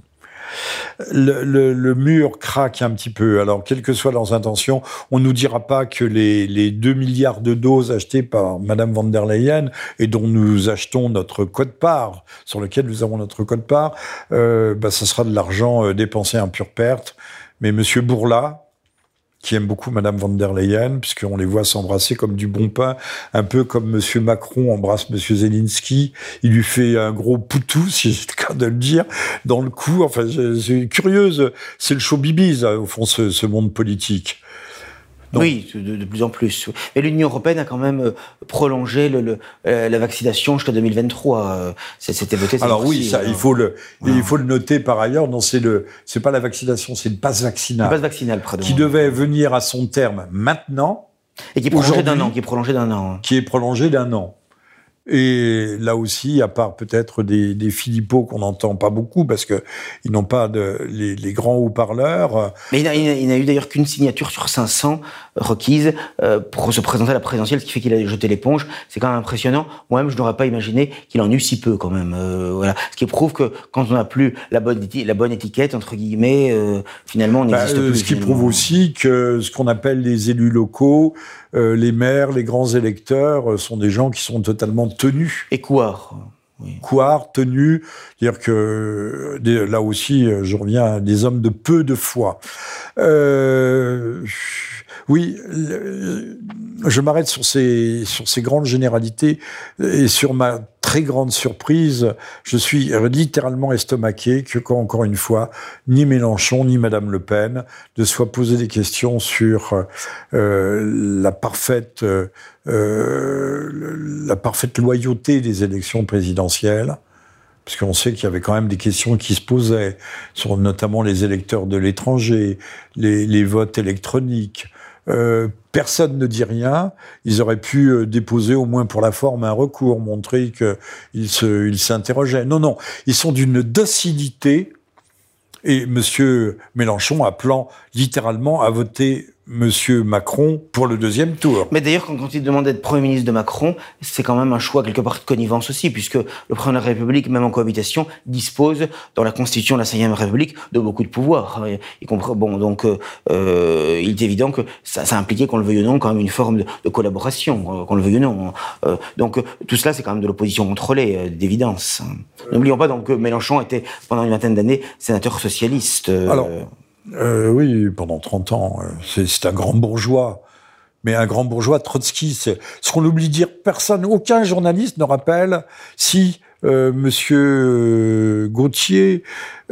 le, le, le, mur craque un petit peu. Alors, quelles que soient leurs intentions, on nous dira pas que les, les 2 milliards de doses achetées par Madame van der Leyen et dont nous achetons notre code-part, sur lequel nous avons notre code-part, euh, bah, ça sera de l'argent euh, dépensé en pure perte. Mais Monsieur Bourla, qui aime beaucoup Madame van der Leyen, puisqu'on les voit s'embrasser comme du bon pain, un peu comme Monsieur Macron embrasse Monsieur Zelensky. Il lui fait un gros poutou, si j'ai le cas de le dire, dans le cou. Enfin, c'est curieuse. C'est le show bibise, au fond, ce monde politique. Donc, oui, de, de, plus en plus. Et l'Union européenne a quand même euh, prolongé le, le, euh, la vaccination jusqu'à 2023. Euh, c'était voté. Alors oui, ça, il faut le, il faut le noter par ailleurs. Non, c'est le, c'est pas la vaccination, c'est le passe vaccinal. Le passe vaccinal, de qui devait venir à son terme maintenant. Et qui est prolongé d'un an. Qui est prolongé d'un an. Qui est prolongé d'un an. Et là aussi, à part peut-être des, des qu'on n'entend pas beaucoup parce que ils n'ont pas de les, les grands haut-parleurs. Mais il n'a eu d'ailleurs qu'une signature sur 500 requise euh, pour se présenter à la présidentielle, ce qui fait qu'il a jeté l'éponge. C'est quand même impressionnant. Moi-même, je n'aurais pas imaginé qu'il en eût si peu quand même. Euh, voilà, ce qui prouve que quand on n'a plus la bonne la bonne étiquette entre guillemets, euh, finalement, on n'existe bah, plus. Ce qui prouve aussi que ce qu'on appelle les élus locaux, les maires, les grands électeurs, sont des gens qui sont totalement tenus. Et quoi oui. Couard, tenu, dire que là aussi, je reviens à des hommes de peu de foi. Euh, oui, je m'arrête sur ces, grandes généralités et sur ma très grande surprise, je suis littéralement estomaqué que, encore une fois, ni Mélenchon ni Madame Le Pen ne soient posés des questions sur euh, la parfaite, euh, la parfaite loyauté des élections présidentielles parce qu'on sait qu'il y avait quand même des questions qui se posaient sur notamment les électeurs de l'étranger, les, votes électroniques, euh, personne ne dit rien. Ils auraient pu euh, déposer au moins pour la forme un recours, montrer qu'ils se, ils s'interrogeaient. Non, non, ils sont d'une docilité. Et Monsieur Mélenchon appelant littéralement à voter Monsieur Macron pour le deuxième tour. Mais d'ailleurs, quand, quand il demande d'être Premier ministre de Macron, c'est quand même un choix quelque part de connivence aussi, puisque le Président de la République, même en cohabitation, dispose dans la Constitution de la Ve République de beaucoup de pouvoirs. Y compris, bon, donc euh, il est évident que ça, ça impliquait, qu'on le veuille ou non, quand même une forme de, de collaboration, qu'on le veuille ou non. Euh, donc tout cela, c'est quand même de l'opposition contrôlée, euh, d'évidence. N'oublions pas donc que Mélenchon était pendant une vingtaine d'années sénateur socialiste. Alors, euh, oui, pendant 30 ans. C'est un grand bourgeois. Mais un grand bourgeois Trotsky, c'est ce qu'on oublie de dire. Personne, aucun journaliste ne rappelle si euh, Monsieur Gauthier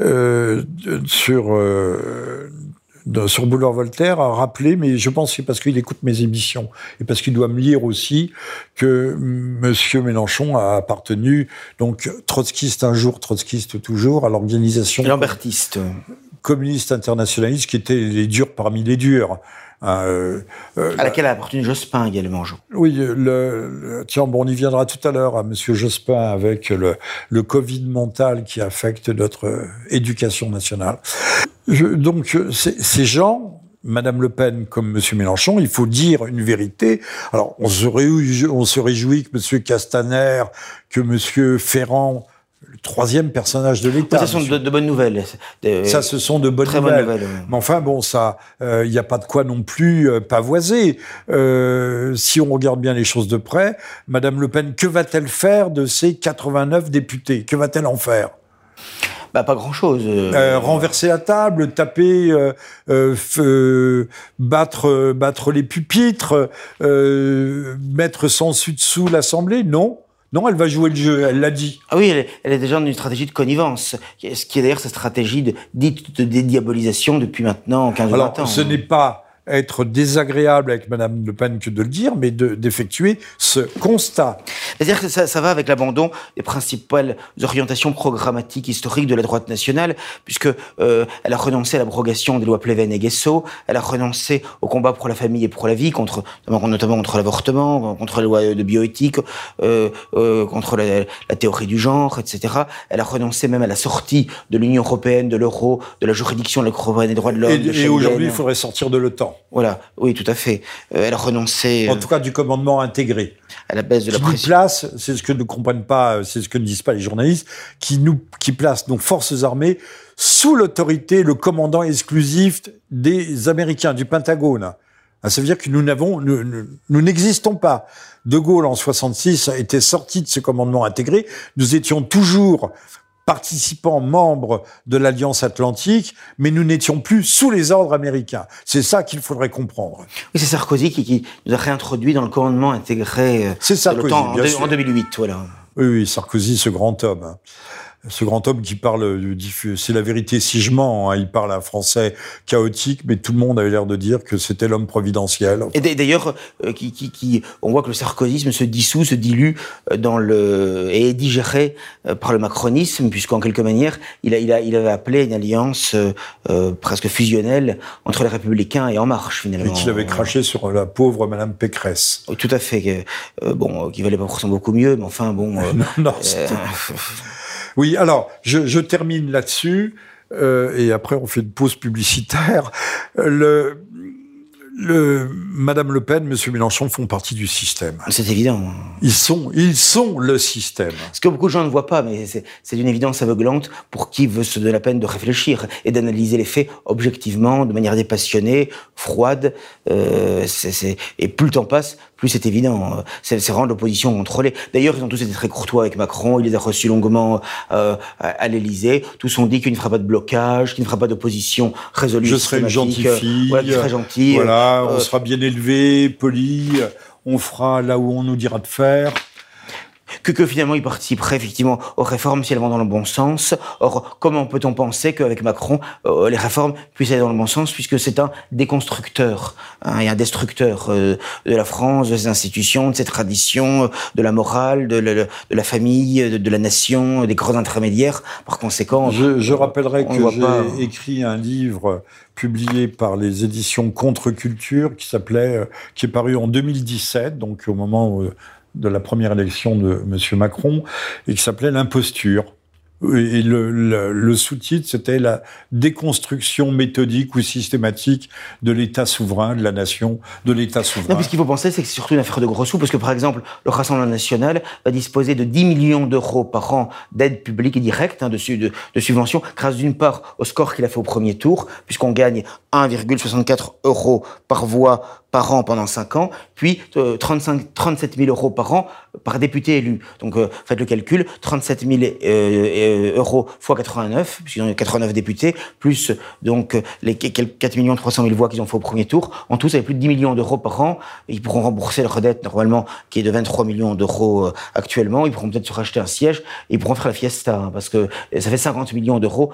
euh, sur euh, sur Boulevard Voltaire a rappelé, mais je pense que c'est parce qu'il écoute mes émissions et parce qu'il doit me lire aussi que Monsieur Mélenchon a appartenu donc trotskiste un jour, trotskiste toujours à l'organisation lambertiste communiste internationaliste qui étaient les durs parmi les durs. Euh, euh, à laquelle a appartenu Jospin également. Je... Oui, le, le, tiens, bon, on y viendra tout à l'heure à Monsieur Jospin avec le, le Covid mental qui affecte notre éducation nationale. Je, donc, ces gens, Madame Le Pen comme Monsieur Mélenchon, il faut dire une vérité. Alors, on se réjouit, on se réjouit que Monsieur Castaner, que Monsieur Ferrand le troisième personnage de l'État. Ça, ce sont de, de, bonnes nouvelles. Ça, ce sont de bonnes nouvelles. Bonnes nouvelles. Mais enfin, bon, ça, il euh, n'y a pas de quoi non plus euh, pavoiser. Euh, si on regarde bien les choses de près, Madame Le Pen, que va-t-elle faire de ces 89 députés? Que va-t-elle en faire? Bah, pas grand-chose. Euh, renverser la table, taper, euh, battre, battre les pupitres, mettre sans dessus dessous l'Assemblée? Non. Non, elle va jouer le jeu, elle l'a dit. Ah oui, elle est, elle est, déjà dans une stratégie de connivence, ce qui est d'ailleurs sa stratégie de, dite de dédiabolisation depuis maintenant 15 ou 20 ans. Ce n'est pas être désagréable avec Madame Le Pen que de le dire, mais d'effectuer ce constat. C'est-à-dire que ça, ça, va avec l'abandon des principales orientations programmatiques historiques de la droite nationale, puisque euh, elle a renoncé à l'abrogation des lois Pleven et Guesso, elle a renoncé au combat pour la famille et pour la vie, contre notamment contre l'avortement, contre les lois de bioéthique, euh, euh, contre la, la, théorie du genre, etc. Elle a renoncé même à la sortie de l'Union européenne, de l'euro, de la juridiction de la des droits de l'homme. Et, et aujourd'hui, il faudrait sortir de l'OTAN. Voilà, oui, tout à fait. Euh, elle renoncé. En tout cas, du commandement intégré. À la baisse de la pression. place, c'est ce que ne comprennent pas, c'est ce que ne disent pas les journalistes, qui nous, qui place nos forces armées sous l'autorité, le commandant exclusif des Américains, du Pentagone. Ah, ça veut dire que nous n'avons, nous n'existons pas. De Gaulle en 66 était sorti de ce commandement intégré. Nous étions toujours participants, membres de l'Alliance Atlantique, mais nous n'étions plus sous les ordres américains. C'est ça qu'il faudrait comprendre. Oui, c'est Sarkozy qui, nous a réintroduit dans le commandement intégré euh, c'est Sarkozy, en, en 2008. Voilà. Oui, oui, Sarkozy, ce grand homme. Ce grand homme qui parle, c'est la vérité si je mens, hein, il parle un français chaotique, mais tout le monde avait l'air de dire que c'était l'homme providentiel. Et d'ailleurs, euh, qui, qui, qui, on voit que le sarkozysme se dissout, se dilue euh, dans le et est digéré euh, par le macronisme, puisqu'en quelque manière, il, a, il, a, il avait appelé une alliance euh, presque fusionnelle entre les Républicains et En Marche finalement. Et qu'il avait craché sur la pauvre Madame Pécresse. Tout à fait, bon, qui valait pas forcément beaucoup mieux, mais enfin bon. non, non oui, alors, je, je termine là-dessus, euh, et après on fait une pause publicitaire. Le, le, Madame Le Pen, Monsieur Mélenchon font partie du système. C'est évident. Ils sont, ils sont le système. Ce que beaucoup de gens ne voient pas, mais c'est une évidence aveuglante pour qui veut se donner la peine de réfléchir et d'analyser les faits objectivement, de manière dépassionnée, froide. Euh, et plus le temps passe, c'est évident. C'est rendre l'opposition contrôlée. D'ailleurs, ils ont tous été très courtois avec Macron. Il les a reçus longuement euh, à, l'Élysée. Tous ont dit qu'il ne fera pas de blocage, qu'il ne fera pas d'opposition résolue. Je serai une gentille fille. Voilà, très gentille. Voilà on euh, sera bien élevé, poli, on fera là où on nous dira de faire que, que finalement il participerait effectivement aux réformes si elles vont dans le bon sens. Or, comment peut-on penser qu'avec Macron, euh, les réformes puissent aller dans le bon sens, puisque c'est un déconstructeur hein, et un destructeur euh, de la France, de ses institutions, de ses traditions, de la morale, de, de la famille, de, la nation, des grands intermédiaires. Par conséquent, je, je rappellerai que j'ai écrit un livre publié par les éditions Contre-Culture qui s'appelait, euh, qui est paru en 2017, donc au moment où de la première élection de M. Macron, et qui s'appelait L'imposture. Et le, le, sous-titre, c'était la déconstruction méthodique ou systématique de l'État souverain, de la nation, de l'État souverain. Non, puis ce qu'il faut penser, c'est que c'est surtout une affaire de gros sous, parce que par exemple, le Rassemblement national va disposer de 10 millions d'euros par an d'aide publique et directe, hein, de, de, de subventions, grâce d'une part au score qu'il a fait au premier tour, puisqu'on gagne 1,64 euros par voix par an pendant 5 ans, puis 35, 37 000 euros par an par député élu. Donc euh, faites le calcul, 37 000 euh, euh, euros fois 89, puisqu'ils ont 89 députés, plus donc les 4 millions 300 000 voix qu'ils ont fait au premier tour. En tout, ça fait plus de 10 millions d'euros par an. Ils pourront rembourser leur dette normalement, qui est de 23 millions d'euros actuellement. Ils pourront peut-être se racheter un siège. ils pourront faire la fiesta, hein, parce que ça fait 50 millions d'euros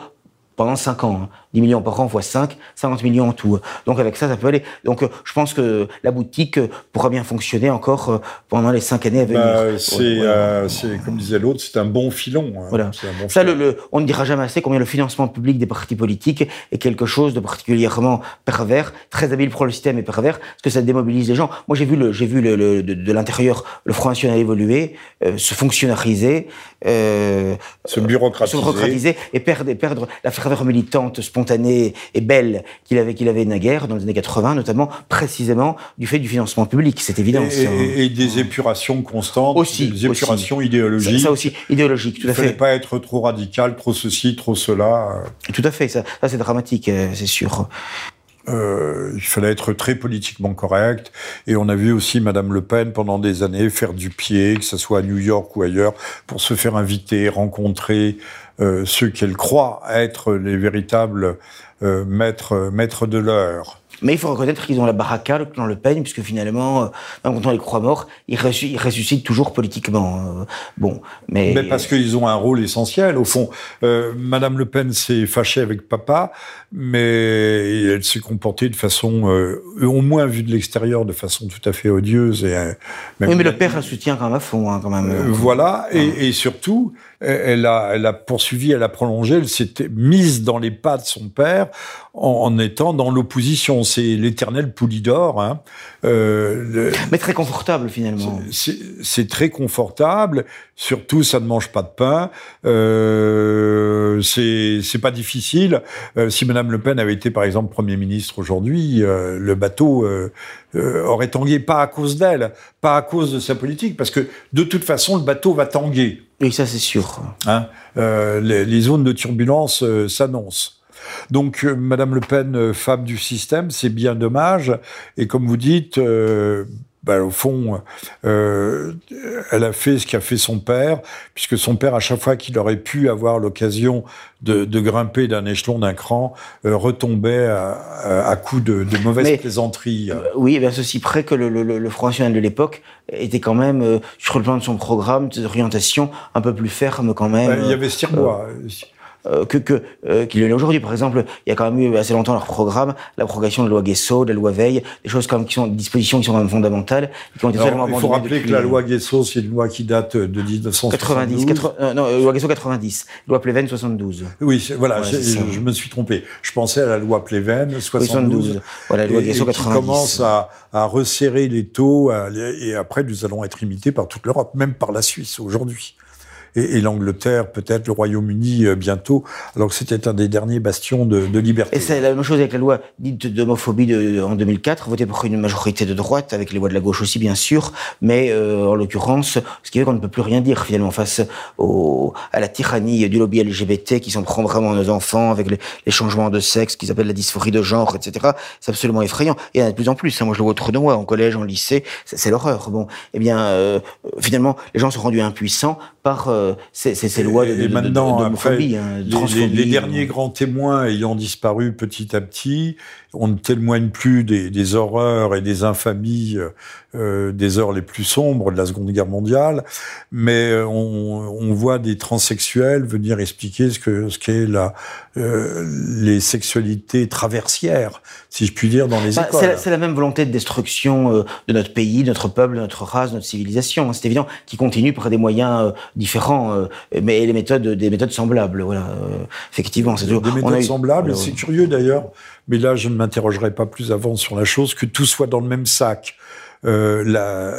pendant 5 ans. 10 hein. millions par an fois 5, 50 millions en tout. Donc avec ça, ça peut aller. Donc euh, je pense que la boutique euh, pourra bien fonctionner encore euh, pendant les 5 années à venir. Bah, c'est, comme disait l'autre, c'est un bon filon. Hein. Voilà. ça, Le, on ne dira jamais assez combien le financement public des partis politiques est quelque chose de particulièrement pervers, très habile pour le système et pervers, parce que ça démobilise les gens. Moi, j'ai vu, le, j'ai vu le, de, l'intérieur le Front National évoluer, se fonctionnariser, se bureaucratiser. se bureaucratiser et perdre, perdre la militante, spontanée et belle qu'il avait, qu'il avait naguère dans les années 80, notamment précisément du fait du financement public, c'est évident. Et, des épurations constantes, aussi, des épurations idéologiques. Ça, aussi, idéologique, tout à fait. Il ne fallait pas être trop radical, trop ceci, trop cela. Tout à fait, ça, ça c'est dramatique, euh, c'est sûr. Euh, il fallait être très politiquement correct. Et on a vu aussi Madame Le Pen pendant des années faire du pied, que ce soit à New York ou ailleurs, pour se faire inviter, rencontrer ceux qu'elle croit être les véritables euh, maîtres, maîtres de l'heure. Mais il faut reconnaître qu'ils ont la baraka, le clan Le Pen, puisque finalement, euh, même quand on les croit morts, ils, ressuscitent toujours politiquement. Euh, bon, mais... mais parce qu'ils ont un rôle essentiel. Au fond, euh, Madame Le Pen s'est fâchée avec papa, mais elle s'est comportée de façon, euh, au moins vue de l'extérieur, de façon tout à fait odieuse. Et, euh, oui, mais le père la soutient quand même à fond, hein, quand même. voilà, et, et, surtout, elle a, elle a poursuivi, elle a prolongé, elle s'était mise dans les pas de son père en, étant dans l'opposition. C'est l'éternel Poulidor. Hein. Euh, Mais très confortable finalement. C'est très confortable. Surtout, ça ne mange pas de pain. Euh, c'est pas difficile. si Madame Le Pen avait été par exemple Premier ministre aujourd'hui, le bateau aurait tangué pas à cause d'elle, pas à cause de sa politique, parce que de toute façon le bateau va tanguer. Oui, ça c'est sûr. Hein les, les, zones de turbulence s'annoncent. Donc, euh, Madame Le Pen, euh, femme du système, c'est bien dommage. Et comme vous dites, euh, bah, au fond, elle a fait ce qu'a fait son père, puisque son père, à chaque fois qu'il aurait pu avoir l'occasion de, grimper d'un échelon, d'un cran, retombait à, à, coups de, de mauvaises plaisanteries. oui, bien ceci près que le, le, Front National de l'époque était quand même, sur le plan de son programme, d'orientation, un peu plus ferme quand même. il y avait Stirbois. Euh, que que euh, qu'il est aujourd'hui. Par exemple, il y a quand même eu assez longtemps leur programme, la progression de la loi Guesso, de la loi Veil, des choses comme qui sont des dispositions qui sont quand même fondamentales, qui ont été Alors, Il faut rappeler que la loi Guesso, c'est une loi qui date de 1970. 90, euh, non, loi Guesso 90, loi Pleven 72. Oui, voilà, je, je, me suis trompé. Je pensais à la loi Pleven 72. 72. Voilà, la loi Guesso 90. Qui commence à, à resserrer les taux, et après nous allons être imités par toute l'Europe, même par la Suisse aujourd'hui et, et l'Angleterre, peut-être le Royaume-Uni euh, bientôt, alors que c'était un des derniers bastions de, liberté. Et c'est la même chose avec la loi dite d'homophobie en 2004, votée par une majorité de droite, avec les voix de la gauche aussi bien sûr, mais euh, en l'occurrence, ce qui fait qu'on ne peut plus rien dire finalement face au, à la tyrannie du lobby LGBT qui s'en prend vraiment nos enfants avec les, changements de sexe qu'ils appellent la dysphorie de genre, etc. C'est absolument effrayant. Et il y en a de plus en plus. Hein. Moi, je le vois autour de moi, en collège, en lycée, c'est l'horreur. Bon, eh bien, euh, finalement, les gens sont rendus impuissants par euh, ces, ces, lois de, et maintenant, après, hein, les, les, derniers grands témoins ayant disparu petit à petit, on ne témoigne plus des, des horreurs et des infamies euh, des heures les plus sombres de la Seconde Guerre mondiale, mais euh, on, on voit des transsexuels venir expliquer ce que ce qu'est la euh, les sexualités traversières, si je puis dire, dans les bah, écoles. C'est la, même volonté de destruction euh, de notre pays, de notre peuple, de notre race, de notre civilisation. C'est évident, qui continue par des moyens différents, mais les méthodes, des méthodes semblables. Voilà, effectivement, c'est Des méthodes semblables. C'est curieux d'ailleurs mais là, je ne m'interrogerai pas plus avant sur la chose, que tout soit dans le même sac. Euh, la,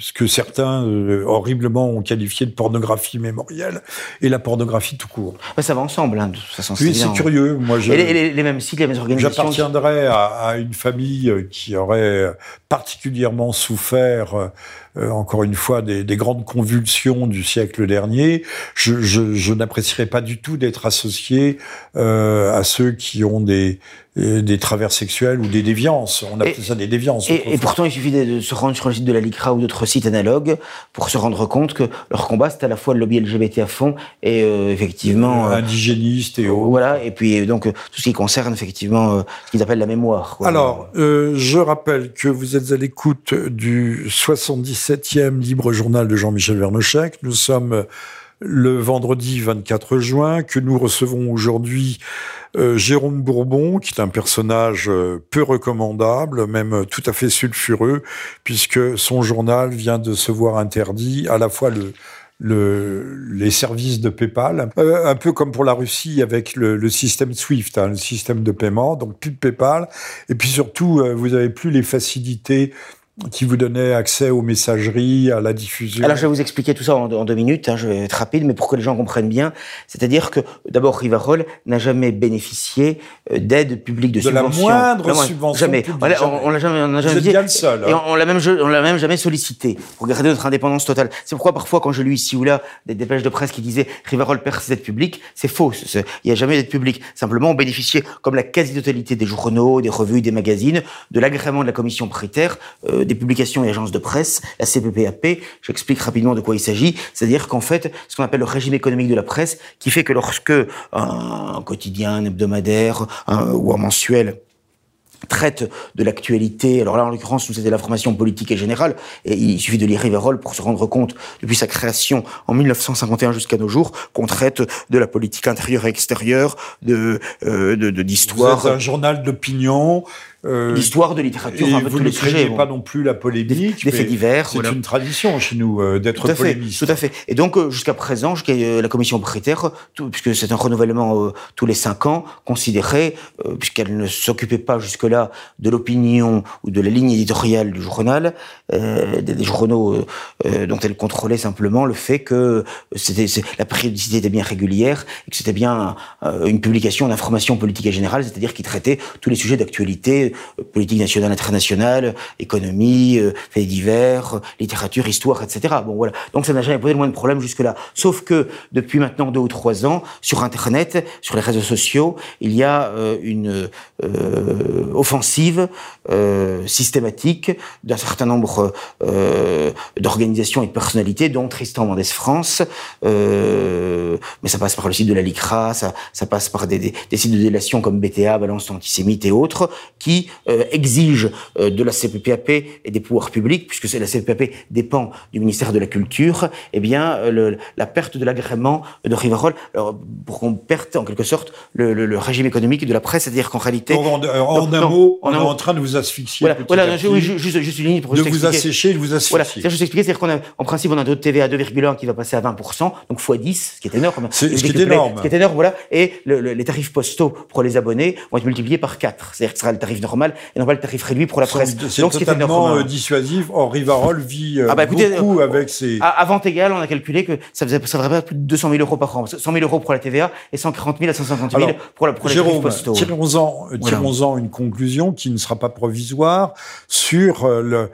ce que certains euh, horriblement ont qualifié de pornographie mémorielle et la pornographie tout court. ça va ensemble, hein, de toute façon. Oui, c'est curieux. Moi, je, les, les, mêmes sites, les mêmes organisations. J'appartiendrais à, à, une famille qui aurait particulièrement souffert euh, encore une fois, des, des, grandes convulsions du siècle dernier. Je, je, je n'apprécierais pas du tout d'être associé euh, à ceux qui ont des, euh, des travers sexuels ou des déviances. On appelle ça des déviances. Et, et, pourtant, il suffit de se rendre sur le site de la LICRA ou d'autres sites analogues pour se rendre compte que leur combat, c'est à la fois le lobby LGBT à fond et euh, effectivement... Euh, indigéniste et autres. Voilà, et puis donc tout ce qui concerne effectivement ce qu'ils appellent la mémoire. Quoi. Alors, je rappelle que vous êtes à l'écoute du 77 septième libre journal de Jean-Michel Vernochek. Nous sommes le vendredi 24 juin, que nous recevons aujourd'hui euh, Jérôme Bourbon, qui est un personnage euh, peu recommandable, même tout à fait sulfureux, puisque son journal vient de se voir interdit à la fois le, le, les services de PayPal, euh, un peu comme pour la Russie avec le, le système SWIFT, hein, le système de paiement, donc plus de PayPal, et puis surtout, vous avez plus les facilités qui vous donnait accès aux messageries, à la diffusion. Alors je vais vous expliquer tout ça en, deux minutes, hein, je vais être rapide, mais pour que les gens comprennent bien, c'est-à-dire que d'abord Rivarol n'a jamais bénéficié euh, d'aide publique de, de subvention. la moindre subvention. Jamais. Publique, on l'a jamais, on l'a jamais, dit. Bien le seul, hein. Et on, l'a même, on l'a même jamais sollicité pour garder notre indépendance totale. C'est pourquoi parfois quand je lis ici ou là des dépêches de presse qui disaient Rivarol perd ses aides publiques, c'est faux. Il n'y a jamais d'aide publique. Simplement on bénéficiait, comme la quasi-totalité des journaux, des revues, des magazines, de l'agrément de la commission prétaire. Euh, des publications et agences de presse, la CPPAP. J'explique rapidement de quoi il s'agit. C'est-à-dire qu'en fait, ce qu'on appelle le régime économique de la presse, qui fait que lorsque un quotidien, un hebdomadaire ou un mensuel traite de l'actualité. Alors là, en l'occurrence, nous, c'était l'information politique et générale. Et il suffit de lire Riverol pour se rendre compte, depuis sa création en 1951 jusqu'à nos jours, qu'on traite de la politique intérieure et extérieure, de euh, d'histoire. De, un journal d'opinion euh, l'histoire de littérature, un peu vous ne craignez pas non plus la polémique. Des, faits divers. C'est une tradition chez nous euh, d'être polémiste. Tout à fait. Et donc euh, jusqu'à présent, jusqu'à la commission prétaire, puisque c'est un renouvellement tous les cinq ans, considérait, puisqu'elle ne s'occupait pas jusque-là de l'opinion ou de la ligne éditoriale du journal, des, des, journaux dont elle contrôlait simplement le fait que c'était la périodicité était bien régulière et que c'était bien une publication d'information politique et générale, c'est-à-dire qui traitait tous les sujets d'actualité politique nationale, internationale, économie, euh, faits divers, littérature, histoire, etc. Bon voilà. Donc ça n'a jamais posé le moins de problèmes jusque-là. Sauf que depuis maintenant deux ou trois ans, sur Internet, sur les réseaux sociaux, il y a euh, une euh, offensive systématique d'un certain nombre d'organisations et de personnalités, dont Tristan Mendes France. mais ça passe par le site de la LICRA, ça, ça passe par des, des sites de délation comme BTA, Balance Antisémite et autres, qui euh, exige euh, de la CPPAP et des pouvoirs publics, puisque la CPPAP dépend du ministère de la Culture, eh bien euh, le, la perte de l'agrément de Rivarol, alors, pour qu'on perde en quelque sorte le, le, le, régime économique de la presse, c'est-à-dire qu'en réalité... en, un mot, on, est en train de vous asphyxier. Voilà, voilà juste, juste, une ligne pour de vous assécher, de vous asphyxier. Voilà, c'est juste expliquer, c'est-à-dire qu'on a, en principe, on a un taux de TVA à 2,1 qui va passer à 20%, donc x 10, ce qui est énorme. C'est, ce qui est énorme. Ce qui est énorme, voilà. Et les tarifs postaux pour les abonnés vont être multipliés par 4. C'est-à-dire que ce sera le tarif normal et non pas le tarif réduit pour la presse. C'est totalement euh, dissuasif. Or, Rivarol vit euh, ah bah, beaucoup euh, avec ses... À, vente égale, on a calculé que ça faisait, ça ferait plus de 200 000 euros par an. 100 000 euros pour la TVA et 140 000 à 150 000 pour, la, pour Jérôme, tirons-en, tirons-en une conclusion qui ne sera pas provisoire sur le,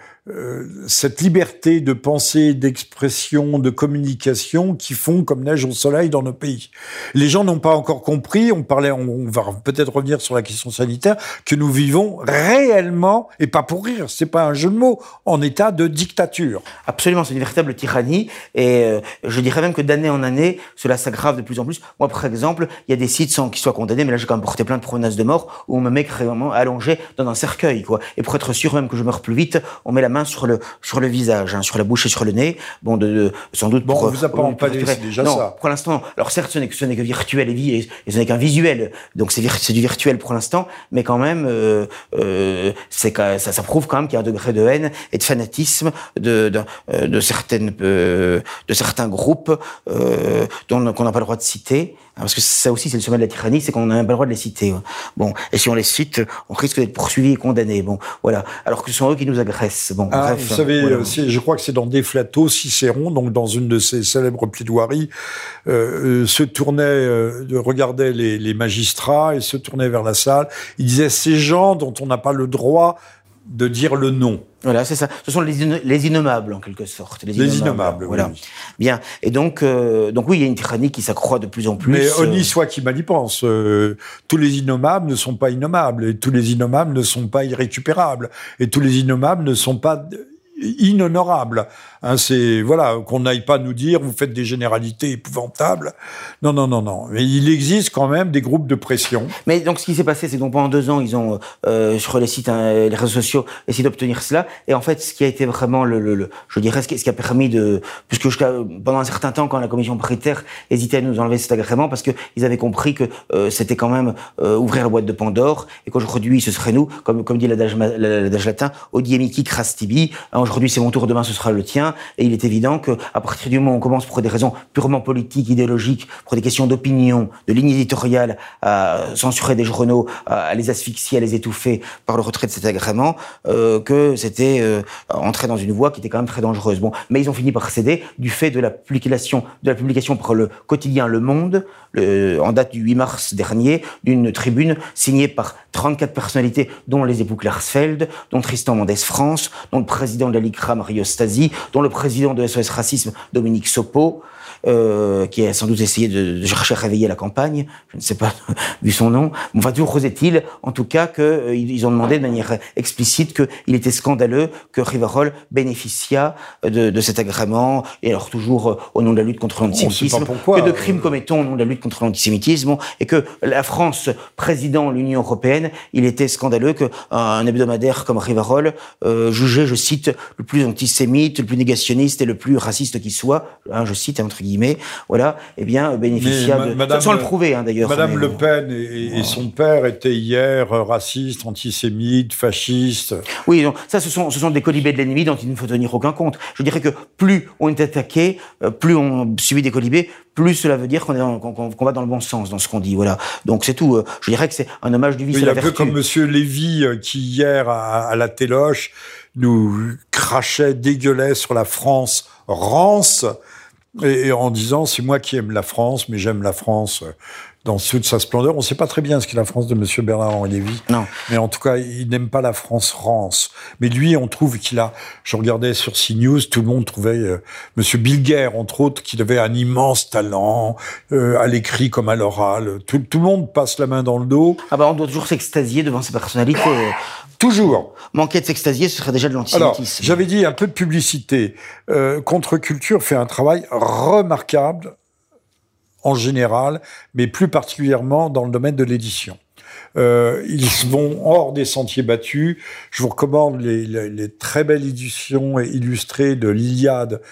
cette liberté de pensée, d'expression, de communication qui font comme neige au soleil dans nos pays. Les gens n'ont pas encore compris, on parlait, on, va peut-être revenir sur la question sanitaire, que nous vivons réellement, et pas pour rire, c'est pas un jeu de mots, en état de dictature. Absolument, c'est une véritable tyrannie, et euh, je dirais même que d'année en année, cela s'aggrave de plus en plus. Moi, par exemple, il y a des sites sans qu'ils soient condamnés, mais là j'ai quand même porté plein de menaces de mort, où on me met carrément allongé dans un cercueil, quoi. Et pour être sûr même que je meurs plus vite, on met la main sur le sur le visage, hein, sur la bouche et sur le nez. Bon, de, sans doute. Bon, on vous a pas empalé, c'est déjà non, ça. Pour l'instant, alors certes, ce n'est que ce n'est que virtuel et, et, ce n'est qu'un visuel, donc c'est c'est du virtuel pour l'instant, mais quand même, euh, euh, c'est ça, ça prouve quand même qu'il y a un degré de haine et de fanatisme de de, euh, de certaines de certains groupes euh, dont qu'on n'a pas le droit de citer. Hein, parce que ça aussi, c'est le sommet de la tyrannie, c'est qu'on n'a même pas le droit de les citer. Hein. Bon, et si on les cite, on risque d'être poursuivi et condamné. Bon, voilà. Alors que ce sont eux qui nous agressent. Bon, ah, Vous savez, euh, je crois que c'est dans Déflato, Cicéron, donc dans une de ses célèbres plaidoiries, euh, euh se tournait, euh, regardait les, les magistrats et se tournait vers la salle. Il disait ces gens dont on n'a pas le droit de dire le nom. Voilà, c'est ça. Ce sont les, innommables, en quelque sorte. Les innommables, voilà. Bien. Et donc, euh, donc oui, il y a une tyrannie qui s'accroît de plus en plus. Mais honni soit qui mal y pense. Euh, tous les innommables ne sont pas innommables. Et tous les innommables ne sont pas irrécupérables. Et tous les innommables ne sont pas inhonorable. Hein, c'est voilà qu'on n'aille pas nous dire vous faites des généralités épouvantables. Non, non, non, non. Mais il existe quand même des groupes de pression. Mais donc ce qui s'est passé, c'est que pendant deux ans, ils ont euh, sur les sites, les réseaux sociaux, essayé d'obtenir cela. Et en fait, ce qui a été vraiment le, je dirais, ce qui, a permis de, puisque pendant un certain temps, quand la commission paritaire hésitait à nous enlever cet agrément, parce que ils avaient compris que euh, c'était quand même euh, ouvrir la boîte de Pandore, et qu'aujourd'hui, ce serait nous, comme comme dit l'adage latin, odiemiki crastibi. Aujourd'hui, c'est mon tour, demain, ce sera le tien. Et il est évident que, à partir du moment où on commence pour des raisons purement politiques, idéologiques, pour des questions d'opinion, de ligne éditoriale, à censurer des journaux, à les asphyxier, à les étouffer par le retrait de cet agrément, euh, que c'était euh, entrer dans une voie qui était quand même très dangereuse. Mais ils ont fini par céder du fait de la publication, de la publication par le quotidien Le Monde, en date du 8 mars dernier, d'une tribune signée par 34 personnalités, dont les époux Klarsfeld, dont Tristan Mendes France, dont le président de la l'ICRA, Mario Stasi, dont le président de SOS Racisme, Dominique Sopo, euh, qui a sans doute essayé de, chercher à réveiller la campagne, je ne sais pas, vu son nom. Enfin, toujours est-il, en tout cas, qu'ils euh, ils ont demandé de manière explicite qu'il était scandaleux que Rivarol bénéficia de, de, cet agrément, et alors toujours euh, au nom de la lutte contre l'antisémitisme, que de crimes commettons au nom de la lutte contre l'antisémitisme, et que la France, président de l'Union européenne, il était scandaleux qu'un hebdomadaire comme Rivarol euh, jugeait, je cite, le plus antisémite, le plus négationniste et le plus raciste qui soit, hein, je cite, entre guillemets, guillemets, voilà, eh bien, bénéficia de, Madame, sans le prouver hein, d'ailleurs. Madame Le Pen et, son père étaient hier racistes, antisémites, fascistes. Oui, donc, ça, ce sont, ce sont des colibés de l'ennemi dont il ne faut tenir aucun compte. Je dirais que plus on est attaqué, euh, plus on subit des colibés, plus cela veut dire qu'on va dans le bon sens dans ce qu'on dit. Voilà. Donc c'est tout. Euh, je dirais que c'est un hommage du vice à la vertu. Un peu comme Monsieur Lévy euh, qui hier à, la Téloche nous crachait, dégueulait sur la France rance, et, en disant c'est moi qui aime la France, mais j'aime la France dans toute sa splendeur. On ne sait pas très bien ce qu'est la France de Monsieur Bernard-Henri Lévy. Non. Mais en tout cas, il n'aime pas la France rance. Mais lui, on trouve qu'il a, je regardais sur CNews, tout le monde trouvait euh, Monsieur Bilger, entre autres, qu'il avait un immense talent, euh, à l'écrit comme à l'oral. Tout, tout, le monde passe la main dans le dos. Ah bah, on doit toujours s'extasier devant ses personnalités. Toujours. Manquer de s'extasier, ce serait déjà de l'antisémitisme. J'avais dit un peu de publicité. Euh, Contre-culture fait un travail remarquable en général, mais plus particulièrement dans le domaine de l'édition. Euh, ils vont hors des sentiers battus. Je vous recommande les, les très belles éditions illustrées de l'Iliade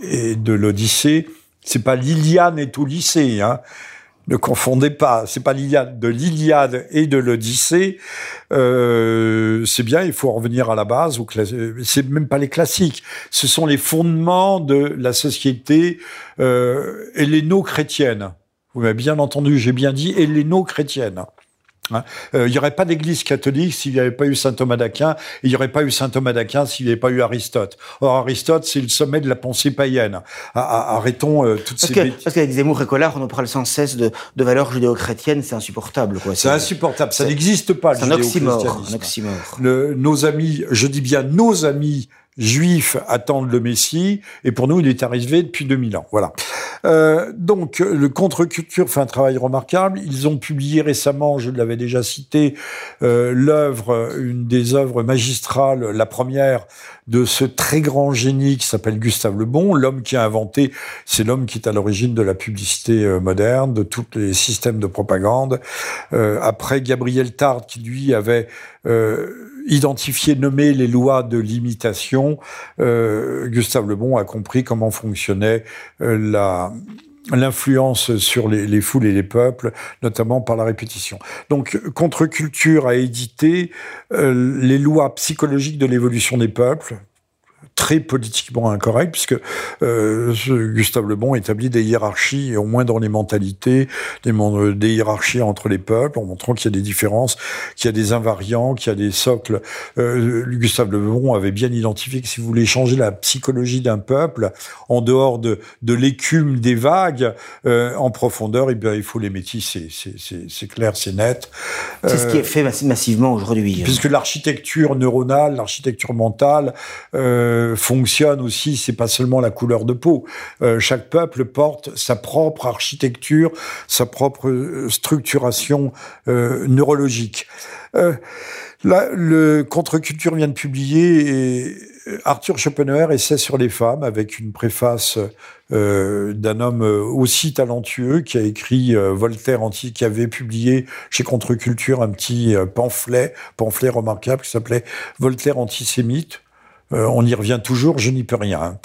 et de l'Odyssée. C'est pas l'Iliade et tout lycée, hein. Ne confondez pas, c'est pas l'Iliade, de l'Iliade et de l'Odyssée. Euh, c'est bien, il faut revenir à la base. C'est même pas les classiques, ce sont les fondements de la société euh, helléno-chrétienne. Vous m'avez bien entendu, j'ai bien dit helléno-chrétienne. Hein. Euh, il n'y aurait pas d'église catholique s'il n'y avait pas eu saint Thomas d'Aquin, il n'y aurait pas eu saint Thomas d'Aquin s'il n'y avait pas eu Aristote. Or, Aristote, c'est le sommet de la pensée païenne. arrêtons euh, toutes parce ces que, Parce qu'avec Zemmour et Collard, on nous parle sans cesse de, de valeurs judéo-chrétiennes, c'est insupportable. C'est insupportable, ça n'existe pas, le judéo-christianisme. Nos amis, je dis bien nos amis juifs attendent le Messie, et pour nous, il est arrivé depuis 2000 ans. Voilà. Euh, donc, le Contre-Culture fait un travail remarquable. Ils ont publié récemment, je l'avais déjà cité, euh, l'œuvre, une des œuvres magistrales, la première de ce très grand génie qui s'appelle Gustave Le Bon, l'homme qui a inventé, c'est l'homme qui est à l'origine de la publicité euh, moderne, de tous les systèmes de propagande. Après Gabriel Tard, qui lui avait identifié, nommé les lois de l'imitation, euh, Gustave Le Bon a compris comment fonctionnait euh, la l'influence sur les, les, foules et les peuples, notamment par la répétition. Donc, Contre-culture a édité euh, les lois psychologiques de l'évolution des peuples, très politiquement incorrect, puisque euh, Gustave Le Bon établit des hiérarchies, au moins dans les mentalités, des, des hiérarchies entre les peuples, en montrant qu'il y a des différences, qu'il y a des invariants, qu'il y a des socles. Euh, Gustave Le Bon avait bien identifié que si vous voulez changer la psychologie d'un peuple, en dehors de, de l'écume des vagues, euh, en profondeur, eh bien, il faut les métisser. C'est clair, c'est net. C'est ce qui est fait massivement aujourd'hui. Puisque l'architecture neuronale, l'architecture mentale, euh, fonctionne aussi, c'est pas seulement la couleur de peau. Euh, chaque peuple porte sa propre architecture, sa propre euh, structuration euh, neurologique. Là, le Contre-culture vient de publier et Arthur Schopenhauer essaie sur les femmes avec une préface d'un homme aussi talentueux qui a écrit Voltaire anti, qui avait publié chez Contre-culture un petit pamphlet, pamphlet remarquable qui s'appelait Voltaire antisémite euh, on y revient toujours, je n'y peux rien. Hein.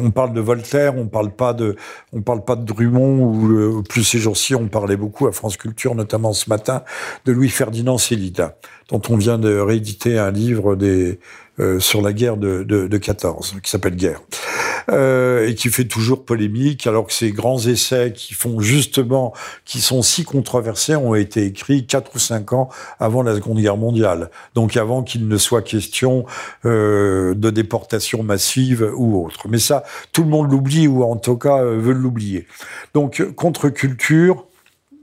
on parle de Voltaire, on parle pas de, on parle pas de Drummond ou euh, plus ces jours-ci, on parlait beaucoup à France Culture, notamment ce matin, de Louis Ferdinand Célida, dont on vient de rééditer un livre des, euh, sur la guerre de, de, de 14, qui s'appelle Guerre. Euh, et qui fait toujours polémique, alors que ces grands essais qui font justement, qui sont si controversés, ont été écrits quatre ou cinq ans avant la Seconde Guerre mondiale. Donc avant qu'il ne soit question euh, de déportation massive ou autre. Mais ça, tout le monde l'oublie ou en tout cas veut l'oublier. Donc contre-culture.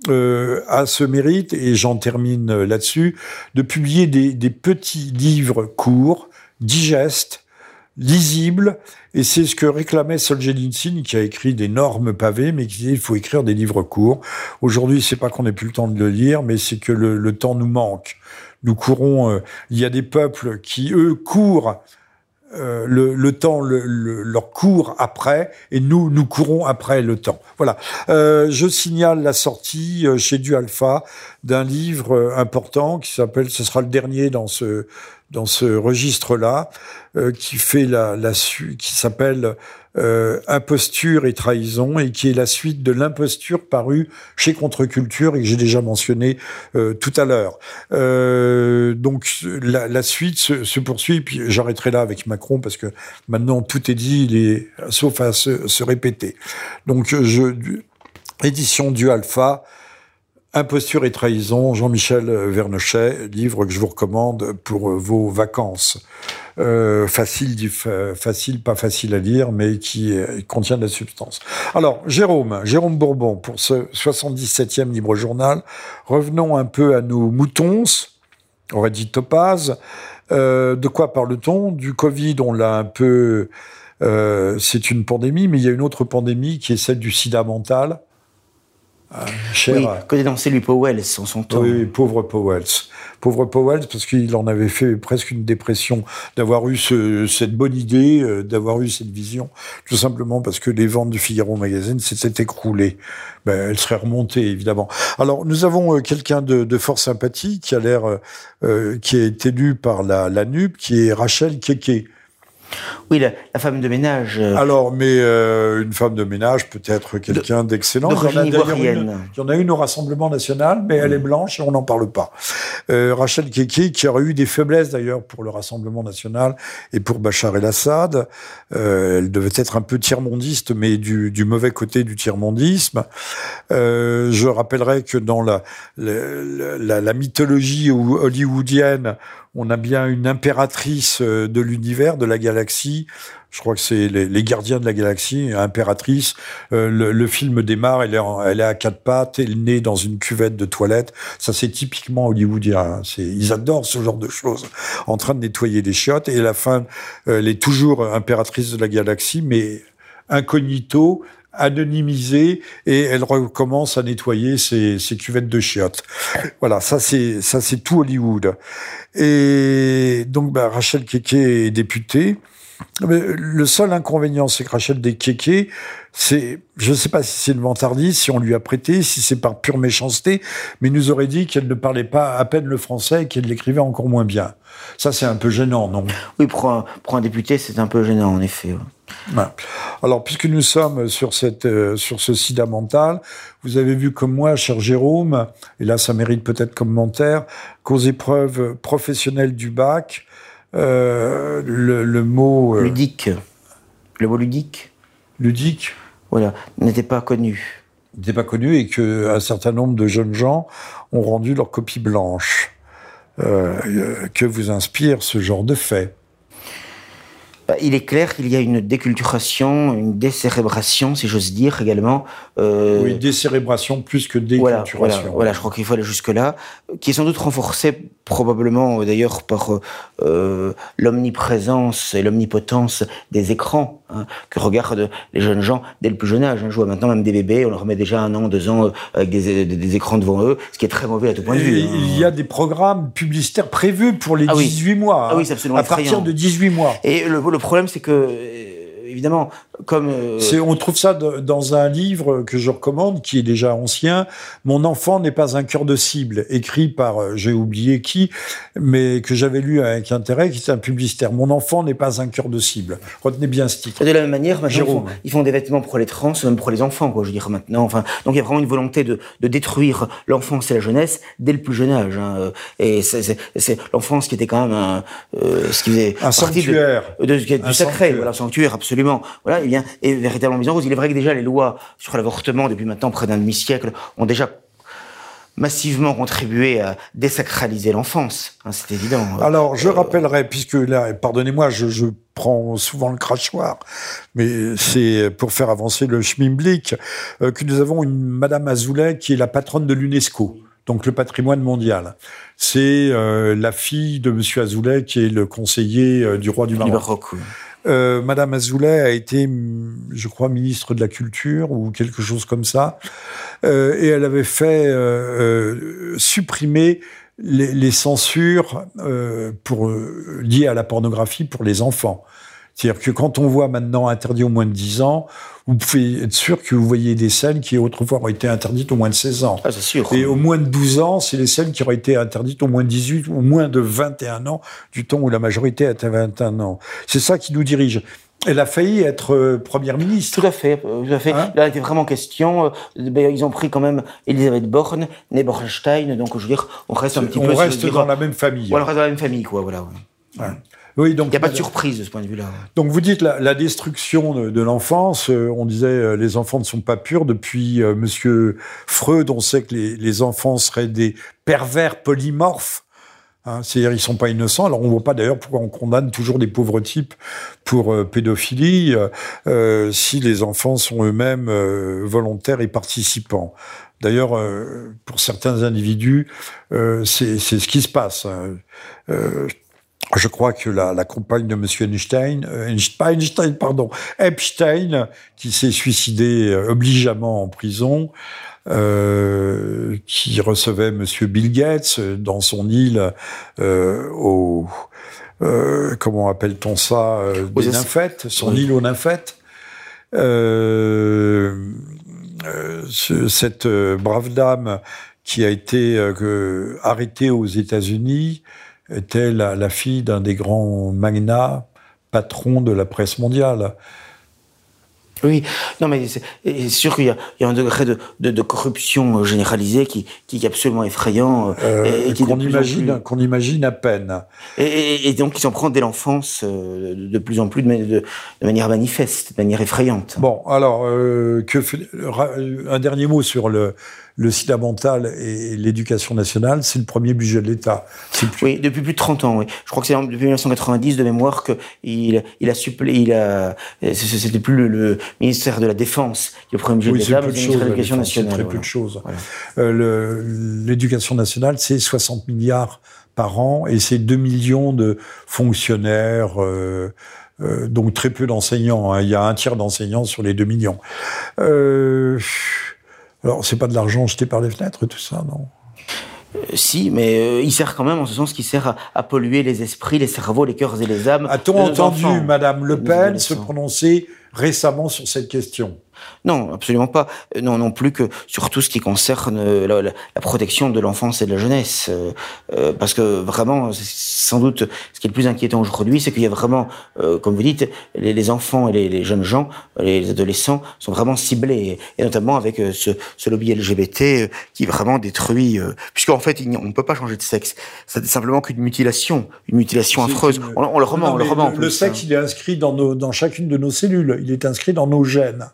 Euh, a ce mérite, et j'en termine là-dessus, de publier des petits livres courts, digestes, lisibles, et c'est ce que réclamait Solzhenitsyn, qui a écrit d'énormes pavés, mais qui disait il faut écrire des livres courts. Aujourd'hui, c'est pas qu'on n'ait plus le temps de le lire, mais c'est que le, le, temps nous manque. Nous courons. Euh, il y a des peuples qui eux courent. Euh, le, le, temps le, leur court après et nous nous courons après le temps. Voilà. Euh, je signale la sortie euh, chez Du Alpha d'un livre important qui s'appelle, ce sera le dernier dans ce dans ce registre-là, euh, qui fait la, la qui s'appelle euh, Imposture et trahison, et qui est la suite de l'imposture parue chez Contre-Culture et que j'ai déjà mentionné euh, tout à l'heure. Euh, donc la, la suite se, se, poursuit, puis j'arrêterai là avec Macron parce que maintenant tout est dit, il est sauf à se, se répéter. Donc je édition du Alpha. Imposture et trahison, Jean-Michel Vernochet, livre que je vous recommande pour vos vacances. Euh, facile, facile, pas facile à lire, mais qui euh, contient de la substance. Alors, Jérôme, Jérôme Bourbon, pour ce 77e Libre Journal, revenons un peu à nos moutons, on aurait dit topaz. Euh, de quoi parle-t-on? Du Covid, on l'a un peu... Euh, c'est une pandémie, mais il y a une autre pandémie qui est celle du sida mental. Euh, cher. Oui, lui Powell en son temps. Oui, pauvre Powell. Pauvre Powell, parce qu'il en avait fait presque une dépression d'avoir eu ce, cette bonne idée, euh, d'avoir eu cette vision, tout simplement parce que les ventes du Figaro Magazine s'étaient écroulées. Ben, elles seraient remontées, évidemment. Alors, nous avons euh, quelqu'un de, de, fort sympathique qui a l'air, euh, qui est élu par la, la NUP, qui est Rachel Keke. Oui, la, femme de ménage. Euh, Alors, mais euh, une femme de ménage peut être quelqu'un d'excellent. il, y en a une au Rassemblement national, mais elle est blanche et on n'en parle pas. Euh, Rachel Keke, qui aurait eu des faiblesses d'ailleurs pour le Rassemblement national et pour Bachar el-Assad. elle devait être un peu tiers-mondiste, mais du, du, mauvais côté du tiers-mondisme. je rappellerai que dans la, la, la mythologie hollywoodienne, on a bien une impératrice euh, de l'univers, de la galaxie. Je crois que c'est les, gardiens de la galaxie, impératrice. Euh, le, film démarre, elle est, est à quatre pattes, elle naît dans une cuvette de toilette. Ça, c'est typiquement hollywoodien. Hein. Ils adorent ce genre de choses. En train de nettoyer des chiottes. Et à la fin, euh, elle est toujours impératrice de la galaxie, mais incognito, anonymisée et elle recommence à nettoyer ses, cuvettes de chiottes. Voilà, ça c'est ça c'est tout Hollywood. Et donc bah, Rachel Keke est députée. Le seul inconvénient, c'est que Rachel Keke, c'est, je ne sais pas si c'est une vantardise, si on lui a prêté, si c'est par pure méchanceté, mais nous aurait dit qu'elle ne parlait pas à peine le français et qu'elle l'écrivait encore moins bien. Ça, c'est un peu gênant, non? Oui, pour un, pour un député, c'est un peu gênant, en effet. Alors, puisque nous sommes sur, cette, euh, sur ce sida mental, vous avez vu comme moi, cher Jérôme, et là ça mérite peut-être commentaire, qu'aux épreuves professionnelles du bac, euh, le, mot... Euh, ludique. Le mot ludique. Ludique. Voilà, n'était pas connu. N'était pas connu et qu'un certain nombre de jeunes gens ont rendu leur copie blanche. que vous inspire ce genre de fait il est clair qu'il y a une déculturation, une décérébration, si j'ose dire également. Euh, oui, décérébration plus que déculturation. Voilà, voilà, je crois qu'il faut aller jusque-là, qui est sans doute renforcée probablement d'ailleurs par euh, l'omniprésence et l'omnipotence des écrans hein, que regardent les jeunes gens dès le plus jeune âge. Hein. Je vois maintenant même des bébés, on leur met déjà un an, deux ans euh, avec des, des, écrans devant eux, ce qui est très mauvais à tout point de vue. Hein. Il y a des programmes publicitaires prévus pour les 18 mois. Ah oui, c'est absolument À partir de 18 mois. Et le, le problème, c'est que évidemment, comme euh, on trouve ça dans un livre que je recommande, qui est déjà ancien. Mon enfant n'est pas un cœur de cible, écrit par euh, j'ai oublié qui, mais que j'avais lu avec intérêt, qui est un publicitaire. Mon enfant n'est pas un cœur de cible. Retenez bien ce titre. De la même manière, maintenant, ils font, des vêtements pour les trans, même pour les enfants, quoi. Je veux dire maintenant. Enfin, donc il y a vraiment une volonté de, de détruire l'enfance et la jeunesse dès le plus jeune âge. Hein. Et c'est l'enfance qui était quand même un, euh, ce qui faisait un sanctuaire, de, de, du sacré, sanctuaire. voilà, sanctuaire absolument. Voilà, bien est véritablement bien rose. Il est vrai que déjà les lois sur l'avortement depuis maintenant près d'un demi-siècle ont déjà massivement contribué à désacraliser l'enfance. Hein, c'est évident. Alors, je euh, rappellerai, puisque là, pardonnez-moi, je, je, prends souvent le crachoir, mais c'est pour faire avancer le schmimblick, euh, que nous avons une Madame Azoulay qui est la patronne de l'UNESCO donc le patrimoine mondial. C'est euh, la fille de Monsieur Azoulay, qui est le conseiller du roi du Maroc. Du Maroc euh, Madame Azoulay a été, je crois, ministre de la Culture ou quelque chose comme ça, euh, et elle avait fait euh, supprimer les, censures liées à la pornographie pour les enfants. C'est-à-dire que quand on voit maintenant interdit au moins de 10 ans, vous pouvez être sûr que vous voyez des scènes qui autrefois auraient été interdites au moins de 16 ans. Ah, c'est sûr. Et au moins de 12 ans, c'est les scènes qui auraient été interdites au moins de 18 ou au moins de 21 ans, du temps où la majorité était à 21 ans. C'est ça qui nous dirige. Elle a failli être euh, première ministre. Tout à fait, euh, tout à fait. Hein Là, il était vraiment question. euh, ben, ils ont pris quand même Elisabeth Borne, Nebornstein, donc je veux dire, on reste un petit on peu. sur reste dans la même famille. On reste dans la même famille, quoi. Voilà. ouais. Ouais. Oui, donc Il n'y a pas de surprise de ce point de vue-là. Donc vous dites la, la destruction de, de l'enfance. euh, on disait euh, les enfants ne sont pas purs. Depuis euh, Monsieur Freud, on sait que les, les enfants seraient des pervers polymorphes. Hein, C'est-à-dire ils sont pas innocents. Alors on voit pas d'ailleurs pourquoi on condamne toujours des pauvres types pour pédophilie si les enfants sont eux-mêmes volontaires et participants. D'ailleurs, pour certains individus, c'est c'est ce qui se passe. Je crois que la, la compagne de Monsieur Einstein, euh, Einstein, pardon, Epstein, qui s'est suicidé euh, obligeamment en prison, euh, qui recevait Monsieur Bill Gates euh, dans son île euh, au comment appelle-t-on ça Aux des nymphètes, son Oui. île aux nymphètes. Ce- cette brave dame qui a été arrêtée aux États-Unis était la, la fille d'un des grands magnats patrons de la presse mondiale. Oui, non, mais c'est sûr qu'il y, a il y a un degré de, de, de corruption généralisée qui, qui est absolument effrayant. euh, Euh, et, et qu'on imagine, plus- qu'on imagine à peine. Et, et- et donc, ils s'en prennent dès l'enfance euh, de plus en plus de, ma- de- de manière manifeste, de manière effrayante. Bon, alors, euh, que un dernier mot sur le, le sida mental et l'éducation nationale. C'est le premier budget de l'État. Plus- Oui, depuis plus de 30 ans, oui. Je crois que c'est depuis 1990 de mémoire que il, il a supplé, il a, c'était plus le, le ministère de la Défense qui est le premier budget Oui, de l'État, mais le ministère de l'Éducation nationale. Très peu de choses. Voilà. Euh, L'éducation nationale, c'est 60 milliards par an et c'est 2 millions de fonctionnaires, euh, euh, donc très peu d'enseignants. hein. Il y a un tiers d'enseignants sur les 2 millions. Euh, alors, c'est pas de l'argent jeté par les fenêtres, tout ça, non? Euh, Si, mais euh, il sert quand même en ce sens qu'il sert à, à polluer les esprits, les cerveaux, les cœurs et les âmes. A-t-on nos entendu Madame Le Pen se prononcer récemment sur cette question? Non, absolument pas. Non, non plus que sur tout ce qui concerne euh, la, la- la protection de l'enfance et de la jeunesse. Euh, euh, parce que vraiment, sans doute ce qui est le plus inquiétant aujourd'hui, c'est qu'il y a vraiment, euh, comme vous dites, les, les enfants et les, les jeunes gens, les adolescents sont vraiment ciblés, et, notamment avec euh, ce, ce lobby LGBT qui vraiment détruit, euh, puisqu'en fait, on ne peut pas changer de sexe. C'est simplement qu'une mutilation, une mutilation affreuse. une- On, on le remet, Non, on le remet en le, plus, le sexe, hein. il est inscrit dans, nos, dans chacune de nos cellules. Il est inscrit dans nos gènes.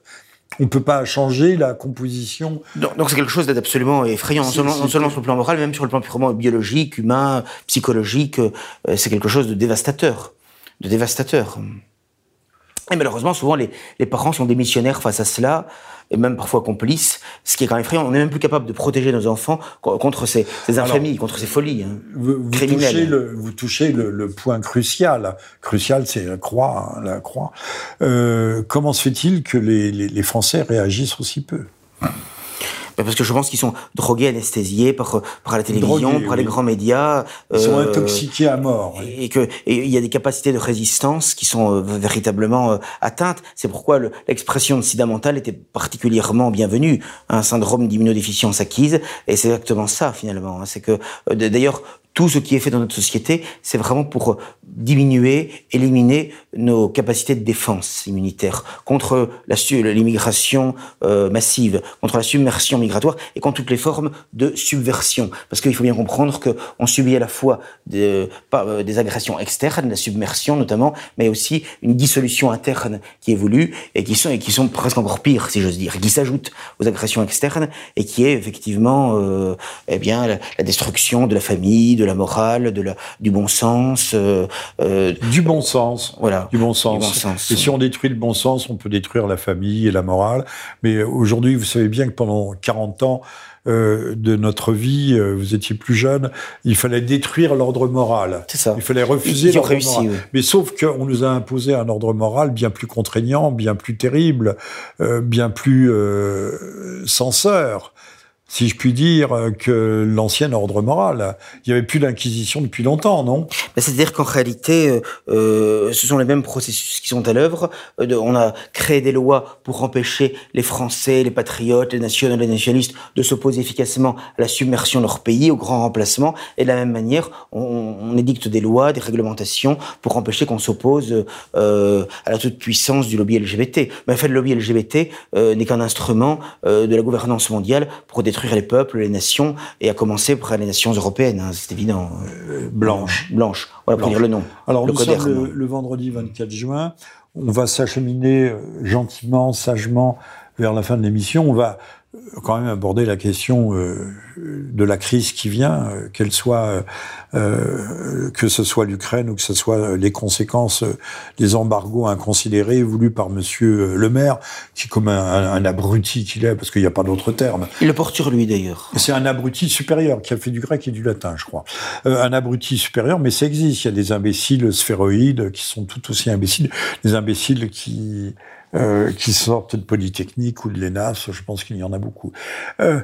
On ne peut pas changer la composition. Donc c'est quelque chose d'absolument effrayant, non seulement, non c'est- seulement sur le plan moral, mais même sur le plan purement biologique, humain, psychologique. euh, c'est quelque chose de dévastateur, de dévastateur. Et malheureusement, souvent, les, les parents sont des missionnaires face à cela, et même parfois complices, ce qui est quand même effrayant. On n'est même plus capable de protéger nos enfants co- contre ces, ces infamies, contre ces folies. hein. Vous, vous Criminel. touchez, le, vous touchez le, le point crucial. Crucial, c'est la croix. hein, la croix. Euh, comment se fait-il que les, les, les Français réagissent aussi peu? Parce que je pense qu'ils sont drogués, anesthésiés par, par la télévision, Drogués, par les oui. grands médias. Ils sont euh, intoxiqués à mort. oui. et que il y a des capacités de résistance qui sont euh, véritablement euh, atteintes. C'est pourquoi le- l'expression de sida mental était particulièrement bienvenue. Un syndrome d'immunodéficience acquise, et c'est exactement ça finalement. hein. C'est que d'ailleurs tout ce qui est fait dans notre société, c'est vraiment pour euh, diminuer, éliminer nos capacités de défense immunitaire contre l'immigration euh, massive, contre la submersion migratoire et contre toutes les formes de subversion. Parce qu'il faut bien comprendre que on subit à la fois euh, des agressions externes, la submersion notamment, mais aussi une dissolution interne qui évolue et qui sont, presque encore pires, si j'ose dire, qui s'ajoutent aux agressions externes et qui est effectivement eh bien, la, destruction de la famille, la morale, de la, du bon sens. euh, euh, Du bon sens. voilà. Du bon sens. Du bon sens. Et si on détruit le bon sens, on peut détruire la famille et la morale. Mais aujourd'hui, vous savez bien que pendant 40 ans euh, de notre vie, euh, vous étiez plus jeune, il fallait détruire l'ordre moral. C'est ça. Il fallait refuser l'ordre moral. oui. Mais sauf qu'on nous a imposé un ordre moral bien plus contraignant, bien plus terrible, euh, bien plus censeur. Si je puis dire, que l'ancien ordre moral. Il n'y avait plus d'inquisition depuis longtemps, non? C'est-à-dire qu'en réalité, euh, euh, ce sont les mêmes processus qui sont à l'œuvre. Euh, on a créé des lois pour empêcher les Français, les patriotes, les nationalistes de s'opposer efficacement à la submersion de leur pays, au grand remplacement. Et de la même manière, on, édicte des lois, des réglementations pour empêcher qu'on s'oppose euh, à la toute-puissance du lobby LGBT. Mais en fait, le lobby LGBT euh, n'est qu'un instrument euh, de la gouvernance mondiale pour des détruire les peuples, les nations, et à commencer par les nations européennes, hein, c'est évident. Euh, blanche. Blanche, voilà, pour dire le nom. Alors, le nous sommes le, vendredi 24 juin. On va s'acheminer euh, gentiment, sagement vers la fin de l'émission. On va quand même aborder la question euh, de la crise qui vient, euh, qu'elle soit euh, que ce soit l'Ukraine ou que ce soit les conséquences des embargos inconsidérés voulus par Monsieur Le Maire, qui comme un, abruti qu'il est, parce qu'il n'y a pas d'autre terme. Il le porte sur lui d'ailleurs. C'est un abruti supérieur qui a fait du grec et du latin, je crois. un abruti supérieur, mais ça existe. Il y a des imbéciles sphéroïdes qui sont tout aussi imbéciles, des imbéciles qui euh, qui sortent de Polytechnique ou de l'ENAS, je pense qu'il y en a beaucoup. Euh,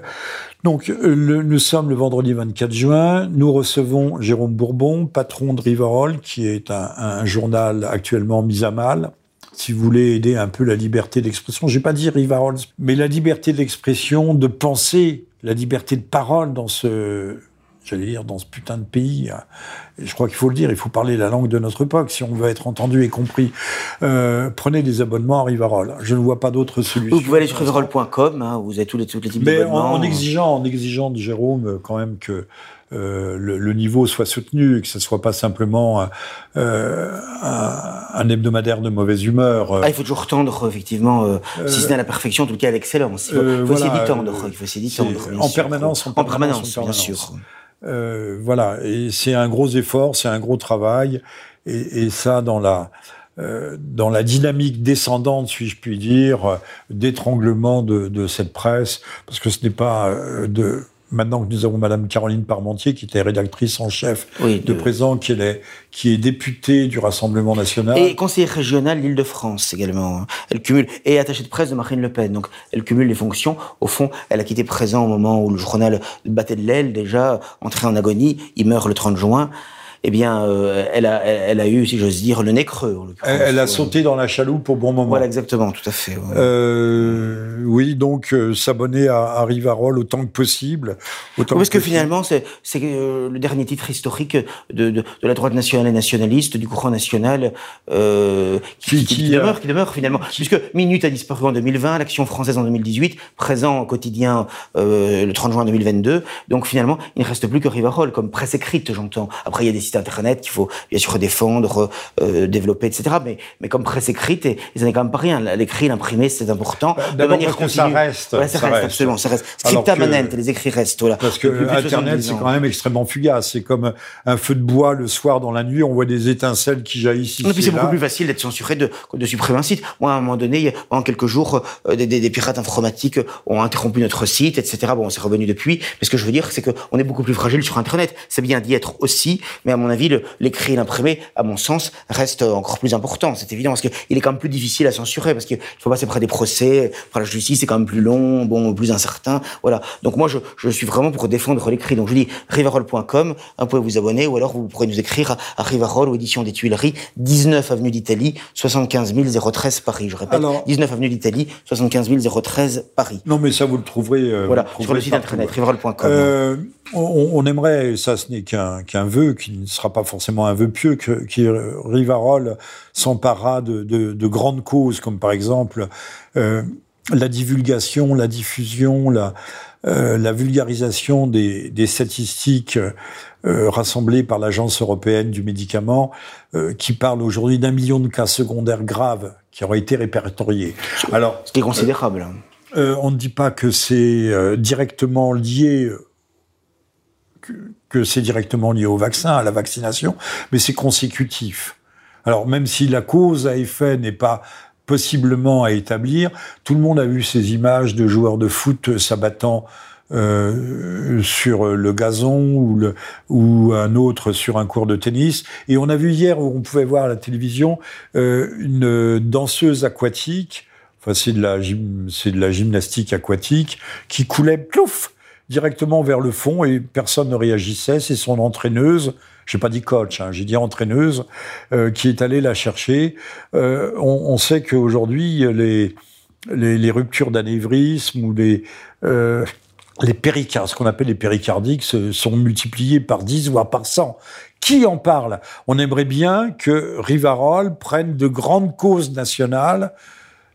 donc, le, nous sommes le vendredi 24 juin, nous recevons Jérôme Bourbon, patron de Riverol, qui est un, journal actuellement mis à mal, si vous voulez aider un peu la liberté d'expression, je vais pas dire Riverol, mais la liberté d'expression, de penser, la liberté de parole dans ce j'allais dire, dans ce putain de pays. Et je crois qu'il faut le dire, il faut parler la langue de notre époque si on veut être entendu et compris. Euh, prenez des abonnements à Rivarol. Je ne vois pas d'autre solution. Vous pouvez aller sur rivarol.com, hein, vous avez tous les, tous les types d'abonnements. En, en, exigeant, en exigeant de Jérôme quand même que euh, le, le, niveau soit soutenu que ce soit pas simplement euh, un, un, hebdomadaire de mauvaise humeur. Ah, il faut toujours tendre, effectivement, euh, si ce n'est à la perfection, en tout cas à l'excellence. Il faut, faut voilà, essayer d'y tendre. Il faut essayer d'y tendre. En permanence, en permanence, en permanence, bien sûr. Euh, voilà, et c'est un gros effort, c'est un gros travail, et, et ça dans la euh, dans la dynamique descendante, si je puis dire, d'étranglement de, de, cette presse, parce que ce n'est pas euh, de maintenant que nous avons Madame Caroline Parmentier, qui était rédactrice en chef de... présent, qui est, qui est députée du Rassemblement national. Et conseillère régionale l'Île-de-France également. Elle cumule, et attachée de presse de Marine Le Pen. Donc, elle cumule les fonctions. Au fond, elle a quitté présent au moment où le journal battait de l'aile, déjà, entré en agonie. Il meurt le 30 juin eh bien, euh, elle, a, elle, a eu, si j'ose dire, le nez creux. Elle, elle, a sauté dans la chaloupe au bon moment. Voilà, exactement, tout à fait. Ouais. Euh, oui, donc euh, s'abonner à, à Rivarol autant que possible. Autant parce que, que finalement, c'est euh, le dernier titre historique de, de, de, la droite nationale et nationaliste, du courant national, euh, qui, qui, qui, demeure, qui demeure finalement. Puisque Minute a disparu en 2020, l'Action française en 2018, présent au quotidien le 30 juin 2022. Donc finalement, il ne reste plus que Rivarol comme presse écrite, j'entends. Après, il y a des internet qu'il faut bien sûr défendre, euh, développer, etc. Mais, mais comme presse écrite, et, et ça n'est quand même pas rien. L'écrit, l'imprimé, c'est important. Bah, de manière continue. Ça reste. Voilà, ça, ça, reste, absolument, ça reste. Scripta manent, les écrits restent. Voilà. Parce que Internet, c'est quand même extrêmement fugace. C'est comme un feu de bois le soir dans la nuit, on voit des étincelles qui jaillissent ici. C'est beaucoup plus facile d'être censuré de, de supprimer un site. Moi, à un moment donné, en quelques jours, euh, des, des, des, pirates informatiques ont interrompu notre site, etc. Bon, on s'est revenu depuis. Mais ce que je veux dire, c'est qu'on est beaucoup plus fragile sur Internet. C'est bien d'y être aussi, mais à mon avis, l'écrit et l'imprimé, à mon sens, reste encore plus important. C'est évident parce qu'il est quand même plus difficile à censurer parce qu'il faut passer près des procès, près la justice, c'est quand même plus long, bon, plus incertain. Voilà. Donc moi, je, je suis vraiment pour défendre l'écrit. Donc je dis rivarol.com, vous pouvez vous abonner ou alors vous pourrez nous écrire à, à Rivarol ou édition des Tuileries, 19 avenue d'Italie, 75 013 Paris. Je répète, alors, 19 avenue d'Italie, 75 013 Paris. Non, mais ça vous le trouverez. Euh, voilà, sur le site internet rivarol.com. Euh, on, on, aimerait, ça ce n'est qu'un vœu, qui ne sera pas forcément un vœu pieux, que, Rivarol s'empara de, de, de, grandes causes, comme par exemple euh, la divulgation, la diffusion, la, euh, la vulgarisation des, des statistiques euh, rassemblées par l'Agence européenne du médicament, euh, qui parle aujourd'hui d'un million de cas secondaires graves qui auraient été répertoriés. Alors, ce qui est considérable. On ne dit pas que c'est directement lié que, c'est directement lié au vaccin, à la vaccination, mais c'est consécutif. Alors même si la cause à effet n'est pas possiblement à établir, tout le monde a vu ces images de joueurs de foot s'abattant euh, sur le gazon ou, un autre sur un cours de tennis. Et on a vu hier on pouvait voir à la télévision euh, une danseuse aquatique, enfin c'est de c'est de la gymnastique aquatique qui coulait plouf directement vers le fond et personne ne réagissait. C'est son entraîneuse, j'ai pas dit coach, hein, j'ai dit entraîneuse, euh, qui est allée la chercher. Euh, on, sait qu'aujourd'hui, les, les, les, ruptures d'anévrisme ou les, euh, les péricardes, ce qu'on appelle les péricardiques, sont multipliées par 10 voire par 100. Qui en parle? On aimerait bien que Rivarol prenne de grandes causes nationales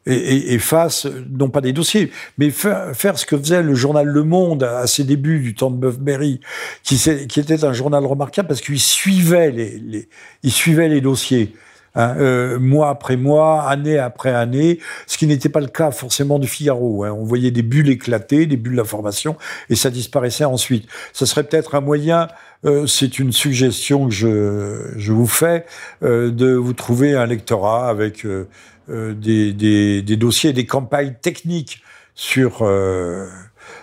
et, et, et, fasse, non pas des dossiers, mais faire, faire, ce que faisait le journal Le Monde à ses débuts du temps de Boeuf-Berry, qui, qui, était un journal remarquable parce qu'il suivait les, les, il suivait les dossiers. Hein, euh, mois après mois, année après année, ce qui n'était pas le cas forcément du Figaro. Hein. On voyait des bulles éclater, des bulles d'information, et ça disparaissait ensuite. Ce serait peut-être un moyen, euh, c'est une suggestion que je, je vous fais, euh, de vous trouver un lectorat avec euh, des, des, des, dossiers, des campagnes techniques sur euh,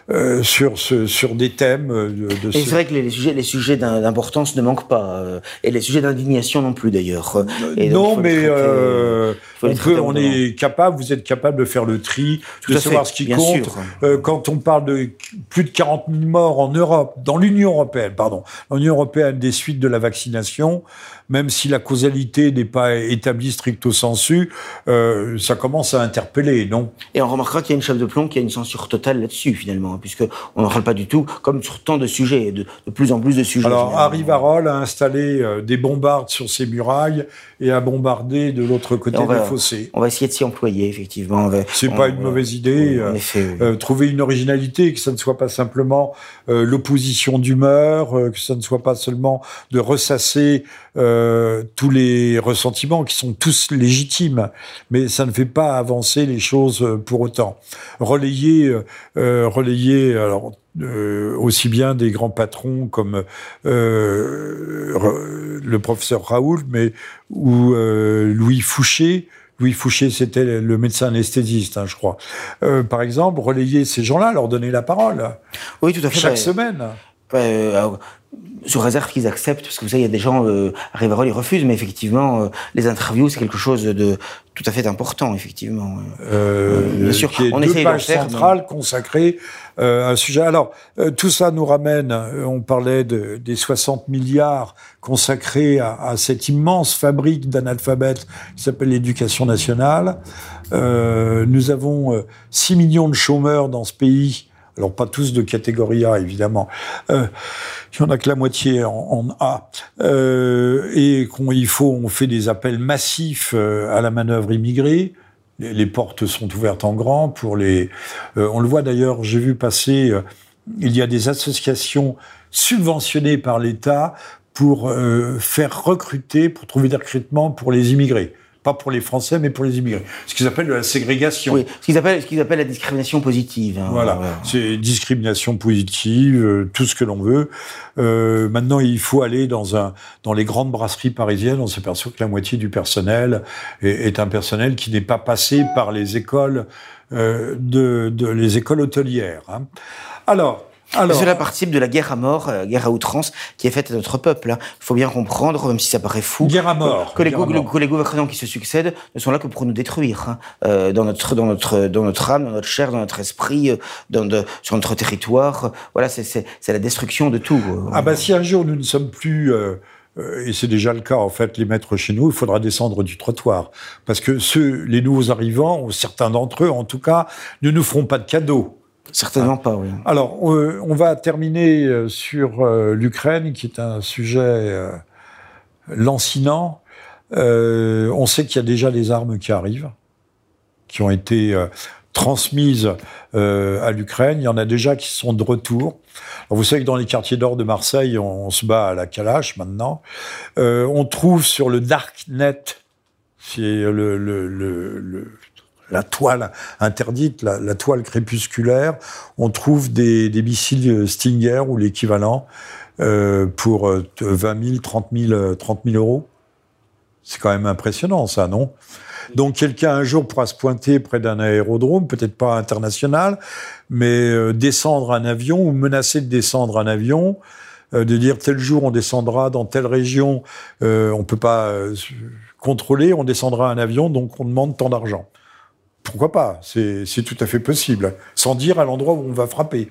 euh, sur, ce, sur des thèmes de, de Et c'est vrai que les, sujets, les sujets d'importance ne manquent pas, euh, et les sujets d'indignation non plus d'ailleurs. Non, mais euh, on, peut, on est capable, vous êtes capable de faire le tri, Tout de savoir fait, ce qui compte. Euh, quand on parle de plus de 40 000 morts en Europe, dans l'Union européenne, pardon, l'Union européenne des suites de la vaccination, même si la causalité n'est pas établie stricto sensu, euh, ça commence à interpeller, non? Et on remarquera qu'il y a une chef de plomb qui a une censure totale là-dessus, finalement, puisque on n'en parle pas du tout, comme sur tant de sujets, de, de plus en plus de sujets. Alors, Harry Varol a installé euh, des bombardes sur ses murailles et a bombardé de l'autre côté des fossés. On va essayer de s'y employer, effectivement. C'est pas une mauvaise idée. en effet, oui. euh, trouver une originalité, que ça ne soit pas simplement euh, l'opposition d'humeur, euh, que ça ne soit pas seulement de ressasser euh, tous les ressentiments qui sont tous légitimes, mais ça ne fait pas avancer les choses pour autant. Relayer, euh, relayer, alors euh, aussi bien des grands patrons comme euh, le professeur Raoult, mais ou euh, Louis Fouché. Louis Fouché, c'était le médecin anesthésiste, hein, je crois. Euh, par exemple, relayer ces gens-là, leur donner la parole. Oui, tout à fait. Chaque bah, semaine. Euh, sous réserve qu'ils acceptent, parce que vous savez, il y a des gens, euh, Rivarol, ils refusent, mais effectivement, euh, les interviews, c'est quelque chose de tout à fait important, effectivement. Euh, bien sûr, on deux pages faire, centrales consacrées euh, à un sujet. Alors, euh, tout ça nous ramène, on parlait de, des 60 milliards consacrés à, à cette immense fabrique d'analphabètes qui s'appelle l'éducation nationale. nous avons 6 millions de chômeurs dans ce pays alors pas tous de catégorie A évidemment, euh, il y en a que la moitié en, A, euh, et qu'on il faut, on fait des appels massifs euh, à la manœuvre immigrée. Les, portes sont ouvertes en grand pour les. Euh, on le voit d'ailleurs, j'ai vu passer, euh, il y a des associations subventionnées par l'État pour faire recruter, pour trouver des recrutements pour les immigrés pas pour les Français, mais pour les immigrés. Ce qu'ils appellent la ségrégation. Oui, ce qu'ils appellent, ce qu'ils appellent la discrimination positive. Hein, voilà, voilà. c'est discrimination positive, euh, tout ce que l'on veut. Euh, maintenant, il faut aller dans un dans les grandes brasseries parisiennes. On s'aperçoit que la moitié du personnel est, est un personnel qui n'est pas passé par les écoles euh, de, de les écoles hôtelières. Hein. Alors. Alors, cela participe de la guerre à mort, euh, guerre à outrance, qui est faite à notre peuple. Il hein. faut bien comprendre, même si ça paraît fou, guerre à mort, que, les, go que les, gouvernants qui se succèdent ne sont là que pour nous détruire, hein. euh, dans notre dans notre dans notre âme, dans notre chair, dans notre esprit, euh, dans de, sur notre territoire. Voilà, c'est la destruction de tout. Ah bah si un jour nous ne sommes plus euh, et c'est déjà le cas en fait, les maîtres chez nous, il faudra descendre du trottoir. Parce que ceux, les nouveaux arrivants, ou certains d'entre eux en tout cas, ne nous feront pas de cadeaux. Certainement pas, oui. Alors, euh, on va terminer euh, sur euh, l'Ukraine, qui est un sujet lancinant. On sait qu'il y a déjà des armes qui arrivent, qui ont été transmises à l'Ukraine. Il y en a déjà qui sont de retour. Vous savez que dans les quartiers d'or de Marseille, on, se bat à la calache maintenant. on trouve sur le darknet, c'est le la toile interdite, la, toile crépusculaire, on trouve des, missiles Stinger ou l'équivalent euh, pour 20 000, 30 000, 30 000 euros. C'est quand même impressionnant, ça, non? Donc quelqu'un un jour pourra se pointer près d'un aérodrome, peut-être pas international, mais euh, descendre un avion ou menacer de descendre un avion, euh, de dire tel jour on descendra dans telle région, euh, on peut pas contrôler, on descendra un avion, donc on demande tant d'argent pourquoi pas C'est tout à fait possible, sans dire à l'endroit où on va frapper.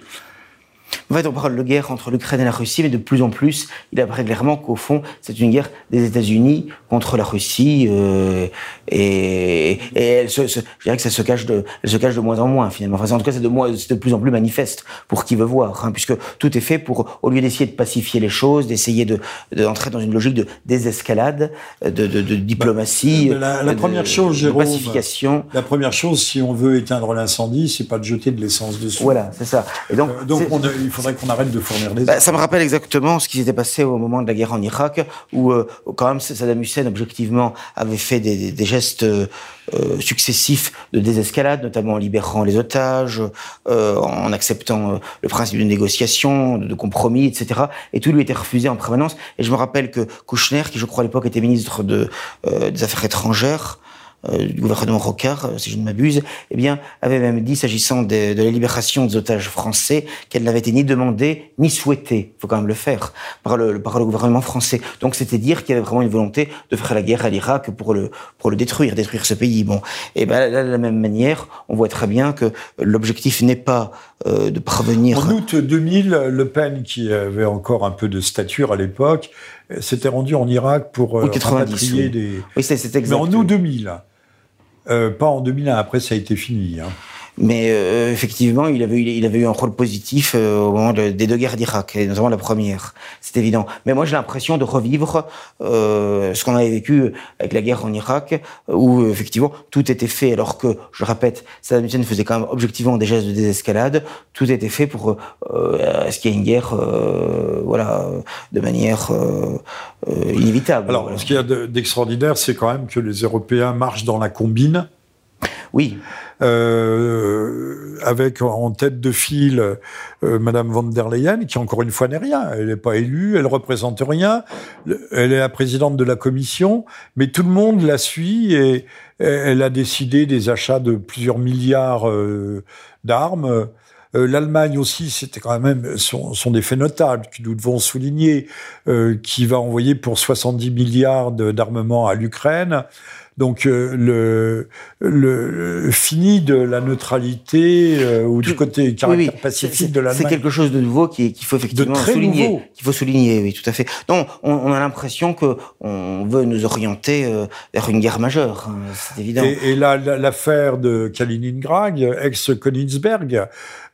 En fait, on parle de guerre entre l'Ukraine et la Russie, mais de plus en plus, il apparaît clairement qu'au fond, c'est une guerre des États-Unis contre la Russie, euh, et, et elle se, je dirais que ça se cache de, elle se cache de moins en moins finalement. Enfin, en tout cas, c'est de, moins, de plus en plus manifeste pour qui veut voir, hein, puisque tout est fait pour, au lieu d'essayer de pacifier les choses, d'essayer de d'entrer dans une logique de désescalade, de, de, de diplomatie, bah, la, première chose, de pacification. La première chose, si on veut éteindre l'incendie, c'est pas de jeter de l'essence dessus. Voilà, c'est ça. Et donc, euh, donc il faudrait qu'on arrête de fournir des. Bah, ça me rappelle exactement ce qui s'était passé au moment de la guerre en Irak, où euh, quand même Saddam Hussein, objectivement, avait fait des, des gestes euh, successifs de désescalade, notamment en libérant les otages, euh, en acceptant le principe de négociation, de, compromis, etc. Et tout lui était refusé en permanence. Et je me rappelle que Kouchner, qui je crois à l'époque était ministre de, des Affaires étrangères, euh, du gouvernement Rocard, euh, si je ne m'abuse, eh bien, avait même dit, s'agissant de, de, la libération des otages français, qu'elle n'avait été ni demandée ni souhaitée, il faut quand même le faire, par le, par le gouvernement français. Donc c'était dire qu'il y avait vraiment une volonté de faire la guerre à l'Irak pour le, pour le détruire, détruire ce pays. Bon, et ben là, de la même manière, on voit très bien que l'objectif n'est pas euh, de parvenir... En août 2000, Le Pen, qui avait encore un peu de stature à l'époque, s'était rendu en Irak pour oui, 90, oui. des... Oui, c'est exact. Mais en août 2000. Euh, pas en 2001, après ça a été fini. Hein. Mais euh, effectivement, il avait, eu, il avait eu un rôle positif euh, au moment de, des deux guerres d'Irak, et notamment la première, c'est évident. Mais moi, j'ai l'impression de revivre euh, ce qu'on avait vécu avec la guerre en Irak, où effectivement tout était fait, alors que, je répète, Saddam Hussein faisait quand même objectivement des gestes de désescalade. Tout était fait pour euh, ce qu'il y ait une guerre, voilà, de manière inévitable. Alors, ce qu'il y a d'extraordinaire, c'est quand même que les Européens marchent dans la combine. Oui. Euh, avec en tête de file euh, Madame von der Leyen, qui encore une fois n'est rien. Elle n'est pas élue, elle représente rien. Elle est la présidente de la Commission, mais tout le monde la suit et elle a décidé des achats de plusieurs milliards euh, d'armes. Euh, L'Allemagne aussi, c'était quand même sont, sont, des faits notables que nous devons souligner, qui va envoyer pour 70 milliards d'armement à l'Ukraine. Donc euh, le, le, fini de la neutralité euh, ou du côté caractère pacifique de l'Allemagne. C'est quelque chose de nouveau qu'il faut effectivement souligner. Qu'il faut souligner, oui, tout à fait. Non, on, on a l'impression que on veut nous orienter euh, vers une guerre majeure. Hein, c'est évident. Et, et là, l'affaire de Kaliningrad, ex-Königsberg,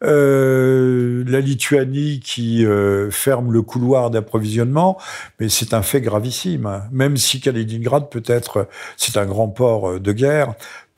euh, la Lituanie qui euh, ferme le couloir d'approvisionnement, mais c'est un fait gravissime. Même si Kaliningrad peut être, c'est un grand port euh, de guerre,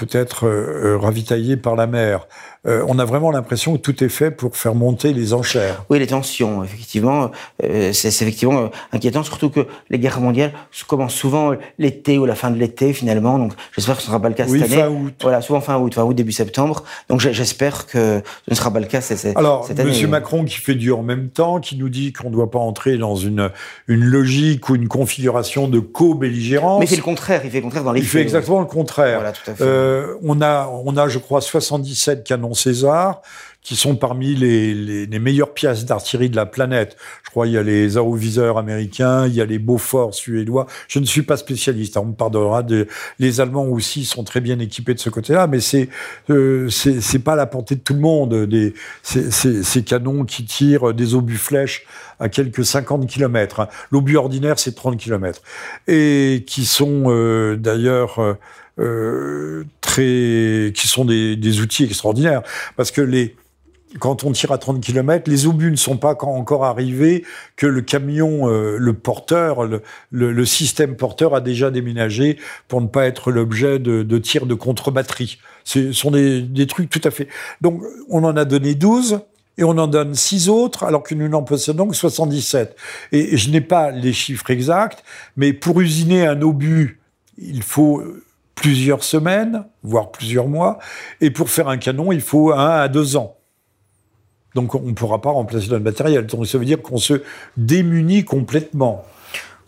peut être euh, ravitaillé par la mer. Euh, on a vraiment l'impression que tout est fait pour faire monter les enchères. Oui, les tensions, effectivement, euh, c'est effectivement euh, inquiétant, surtout que les guerres mondiales commencent souvent l'été ou la fin de l'été finalement. Donc j'espère que ce ne sera pas le cas oui, cette année. Fin août. Voilà, souvent fin août, fin août début septembre. Donc j'espère que ce ne sera pas le cas cette, Alors, cette année. Monsieur Macron qui fait du en même temps, qui nous dit qu'on ne doit pas entrer dans une une logique ou une configuration de co-belligérance. Mais il fait le contraire, il fait le contraire dans les Il fait exactement le contraire. Voilà, tout à fait. Euh, on a on a je crois 77 canons César, qui sont parmi les, meilleures pièces d'artillerie de la planète. Je crois il y a les aoviseurs américains, il y a les Beaufort suédois. Je ne suis pas spécialiste, hein, on me pardonnera. Les Allemands aussi sont très bien équipés de ce côté-là, mais c'est euh, pas la portée de tout le monde. Ces, canons qui tirent des obus flèches à quelques 50 km. L'obus ordinaire, c'est 30 km. Et qui sont euh, d'ailleurs... Euh, très, qui sont des, outils extraordinaires. Parce que les, quand on tire à 30 km, les obus ne sont pas encore arrivés, que le camion, euh, le porteur, le, système porteur a déjà déménagé pour ne pas être l'objet de, de tirs de contre-batterie. Ce sont des, des trucs tout à fait... Donc, on en a donné 12 et on en donne 6 autres, alors que nous n'en possédons que 77. Et je n'ai pas les chiffres exacts, mais pour usiner un obus, il faut plusieurs semaines, voire plusieurs mois, et pour faire un canon, il faut un à deux ans. Donc on ne pourra pas remplacer notre matériel. Donc ça veut dire qu'on se démunit complètement.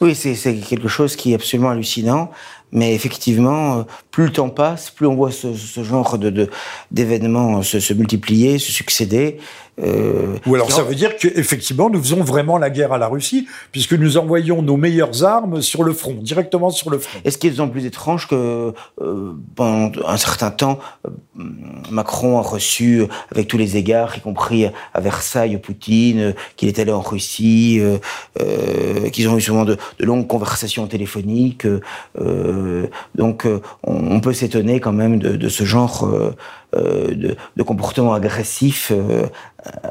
Oui, c'est quelque chose qui est absolument hallucinant. Mais effectivement, plus le temps passe, plus on voit ce, genre de d'événements se, se, multiplier, se succéder. Euh, Ou alors ça veut dire qu'effectivement nous faisons vraiment la guerre à la Russie puisque nous envoyons nos meilleures armes sur le front, directement sur le front. Est-ce qu'il est plus étrange que euh, pendant un certain temps, euh, Macron a reçu avec tous les égards, y compris à Versailles, Poutine, qu'il est allé en Russie, qu'ils ont eu souvent de, longues conversations téléphoniques. donc on, peut s'étonner quand même de, de ce genre euh, de, de, comportement agressif euh,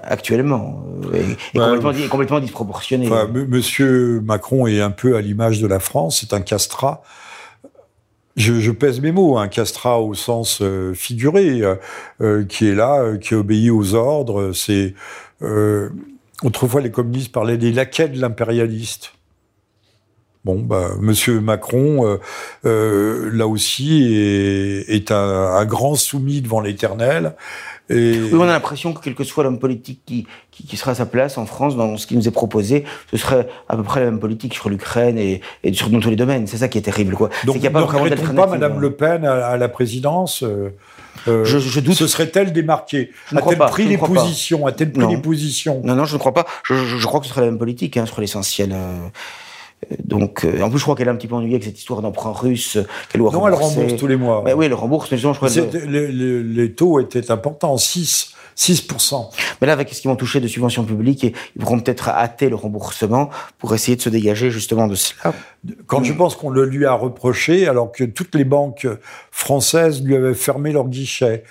actuellement euh, et, complètement, complètement, disproportionné. Monsieur Macron est un peu à l'image de la France, c'est un castrat. Je, je, pèse mes mots, un castrat au sens figuré, qui est là, qui obéit aux ordres. C'est autrefois les communistes parlaient des laquais de l'impérialiste. Bon, bah, Monsieur Macron, euh, euh, là aussi, est, un, grand soumis devant l'Éternel. Et... Oui, on a l'impression que quel que soit l'homme politique qui, qui, sera à sa place en France, dans ce qui nous est proposé, ce serait à peu près la même politique sur l'Ukraine et, et sur dans tous les domaines. C'est ça qui est terrible, quoi. Donc, il n'y a pas vraiment pas Madame Le Pen à, la présidence euh, je, je, doute. Ce serait-elle démarquée A-t-elle pris les positions? A-t-elle pris les positions? Non, non, je ne crois pas. Je, je, crois que ce serait la même politique hein, sur l'essentiel. Donc, euh, en plus, je crois qu'elle est un petit peu ennuyée avec cette histoire d'emprunt russe qu'elle doit Non, elle rembourse tous les mois. oui, elle rembourse, mais je crois que... les, taux étaient importants, 6, 6%. Mais là, avec ce qu'ils vont toucher de subventions publiques, ils pourront peut-être hâter le remboursement pour essayer de se dégager justement de cela. Quand je pense qu'on le lui a reproché, alors que toutes les banques françaises lui avaient fermé leurs guichets,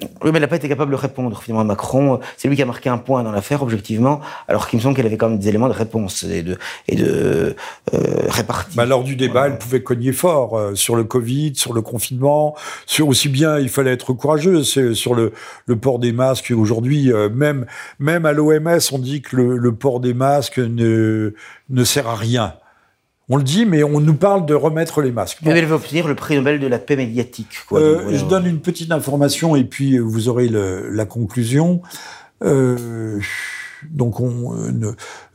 oui, mais elle n'a pas été capable de répondre finalement à Macron. C'est lui qui a marqué un point dans l'affaire, objectivement, alors qu'il me semble qu'elle avait quand même des éléments de réponse et de, et de euh, répartie. Bah, lors du débat, elle pouvait cogner fort euh, sur le Covid, sur le confinement, sur aussi bien, il fallait être courageux, sur le, le port des masques. Aujourd'hui, euh, même, même à l'OMS, on dit que le, le port des masques ne, ne sert à rien. On le dit, mais on nous parle de remettre les masques. Mais elle va obtenir le prix Nobel de la paix médiatique. Euh, je donne une petite information et puis euh, vous aurez la conclusion. Euh, donc,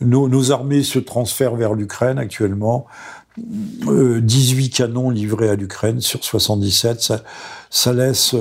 nos, armées se transfèrent vers l'Ukraine actuellement. 18 canons livrés à l'Ukraine sur 77, ça, ça laisse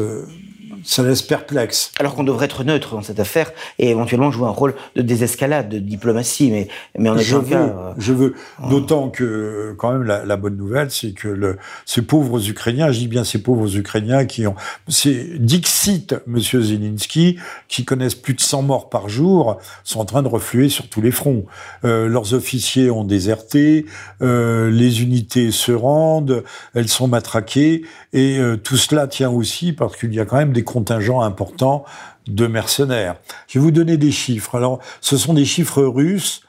ça laisse perplexe. Alors qu'on devrait être neutre dans cette affaire et éventuellement jouer un rôle de désescalade, de diplomatie, mais, mais on est je veux, cas, Je veux, d'autant que quand même la, la bonne nouvelle, c'est que le, ces pauvres Ukrainiens, je dis bien ces pauvres Ukrainiens qui ont, c'est Dixit, Monsieur Zelensky, qui connaissent plus de 100 morts par jour, sont en train de refluer sur tous les fronts. Euh, leurs officiers ont déserté, euh, les unités se rendent, elles sont matraquées, et euh, tout cela tient aussi parce qu'il y a quand même des contingent important de mercenaires. Je vais vous donner des chiffres. Alors, ce sont des chiffres russes,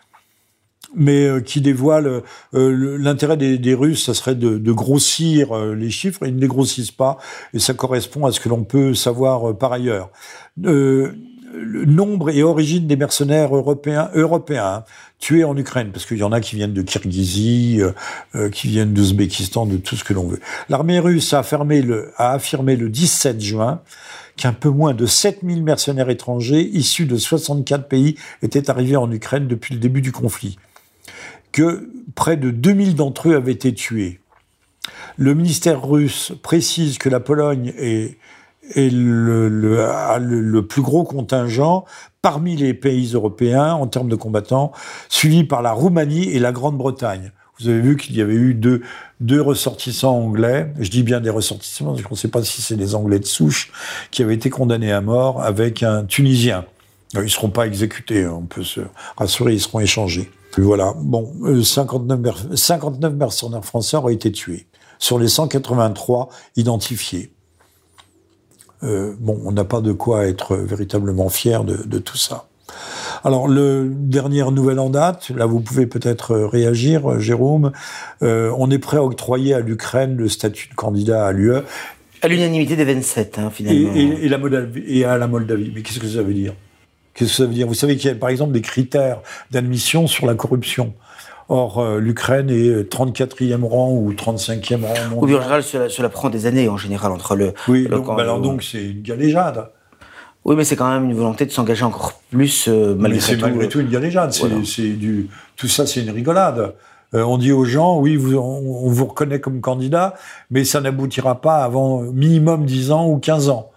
mais euh, qui dévoilent euh, l'intérêt des, Russes, ça serait de, grossir euh, les chiffres. Ils ne les grossissent pas, et ça correspond à ce que l'on peut savoir par ailleurs. Le nombre et origine des mercenaires européens, européens tués en Ukraine, parce qu'il y en a qui viennent de Kirghizie, qui viennent d'Ouzbékistan, de tout ce que l'on veut. L'armée russe a, le, a affirmé le 17 juin qu'un peu moins de 7000 mercenaires étrangers issus de 64 pays étaient arrivés en Ukraine depuis le début du conflit, que près de 2000 d'entre eux avaient été tués. Le ministère russe précise que la Pologne est, le, plus gros contingent parmi les pays européens en termes de combattants, suivi par la Roumanie et la Grande-Bretagne. Vous avez vu qu'il y avait eu deux, ressortissants anglais, je dis bien des ressortissants, parce qu'on ne sait pas si c'est des Anglais de souche, qui avaient été condamnés à mort avec un Tunisien. Ils ne seront pas exécutés, hein, on peut se rassurer, ils seront échangés. voilà, bon, 59, euh, 59 mercenaires français ont été tués, sur les 183 identifiés. Euh, bon, on n'a pas de quoi être véritablement fier de, de tout ça. Alors, le dernière nouvelle en date, là vous pouvez peut-être euh, réagir, euh, Jérôme. Euh, on est prêt à octroyer à l'Ukraine le statut de candidat à l'UE. À l'unanimité des 27, hein, finalement. Et, la Moldavie, et à la Moldavie. Mais qu'est-ce que ça veut dire? Qu'est-ce que ça veut dire? Vous savez qu'il y a par exemple des critères d'admission sur la corruption. Or, l'Ukraine est 34e rang ou 35e rang. Oui, en général, cela, prend des années, en général, entre le. Oui, donc, bah alors donc c'est une galéjade. Oui, mais c'est quand même une volonté de s'engager encore plus euh, malgré mais c'est malgré tout une galéjade. C'est du tout ça, c'est une rigolade. Euh, on dit aux gens, oui, vous, on, vous reconnaît comme candidat, mais ça n'aboutira pas avant minimum 10 ans ou 15 ans.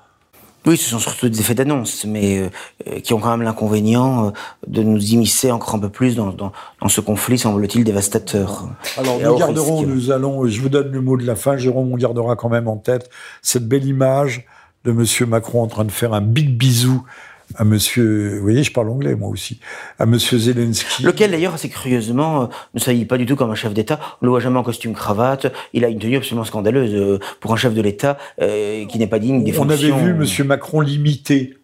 Oui, ce sont surtout des effets d'annonce, mais euh, qui ont quand même l'inconvénient euh, de nous immiscer encore un peu plus dans, dans, dans ce conflit, semble-t-il, dévastateur. Alors, nous garderons, nous allons, je vous donne le mot de la fin, Jérôme, on gardera quand même en tête cette belle image de Monsieur Macron en train de faire un big bisou à Monsieur, vous voyez, je parle anglais moi aussi, à Monsieur Zelensky. Lequel d'ailleurs, assez curieusement, euh, ne s'habille pas du tout comme un chef d'État. On le voit jamais en costume cravate. Il a une tenue absolument scandaleuse euh, pour un chef de l'État euh, qui n'est pas digne des On fonctions. avait vu Monsieur Macron limité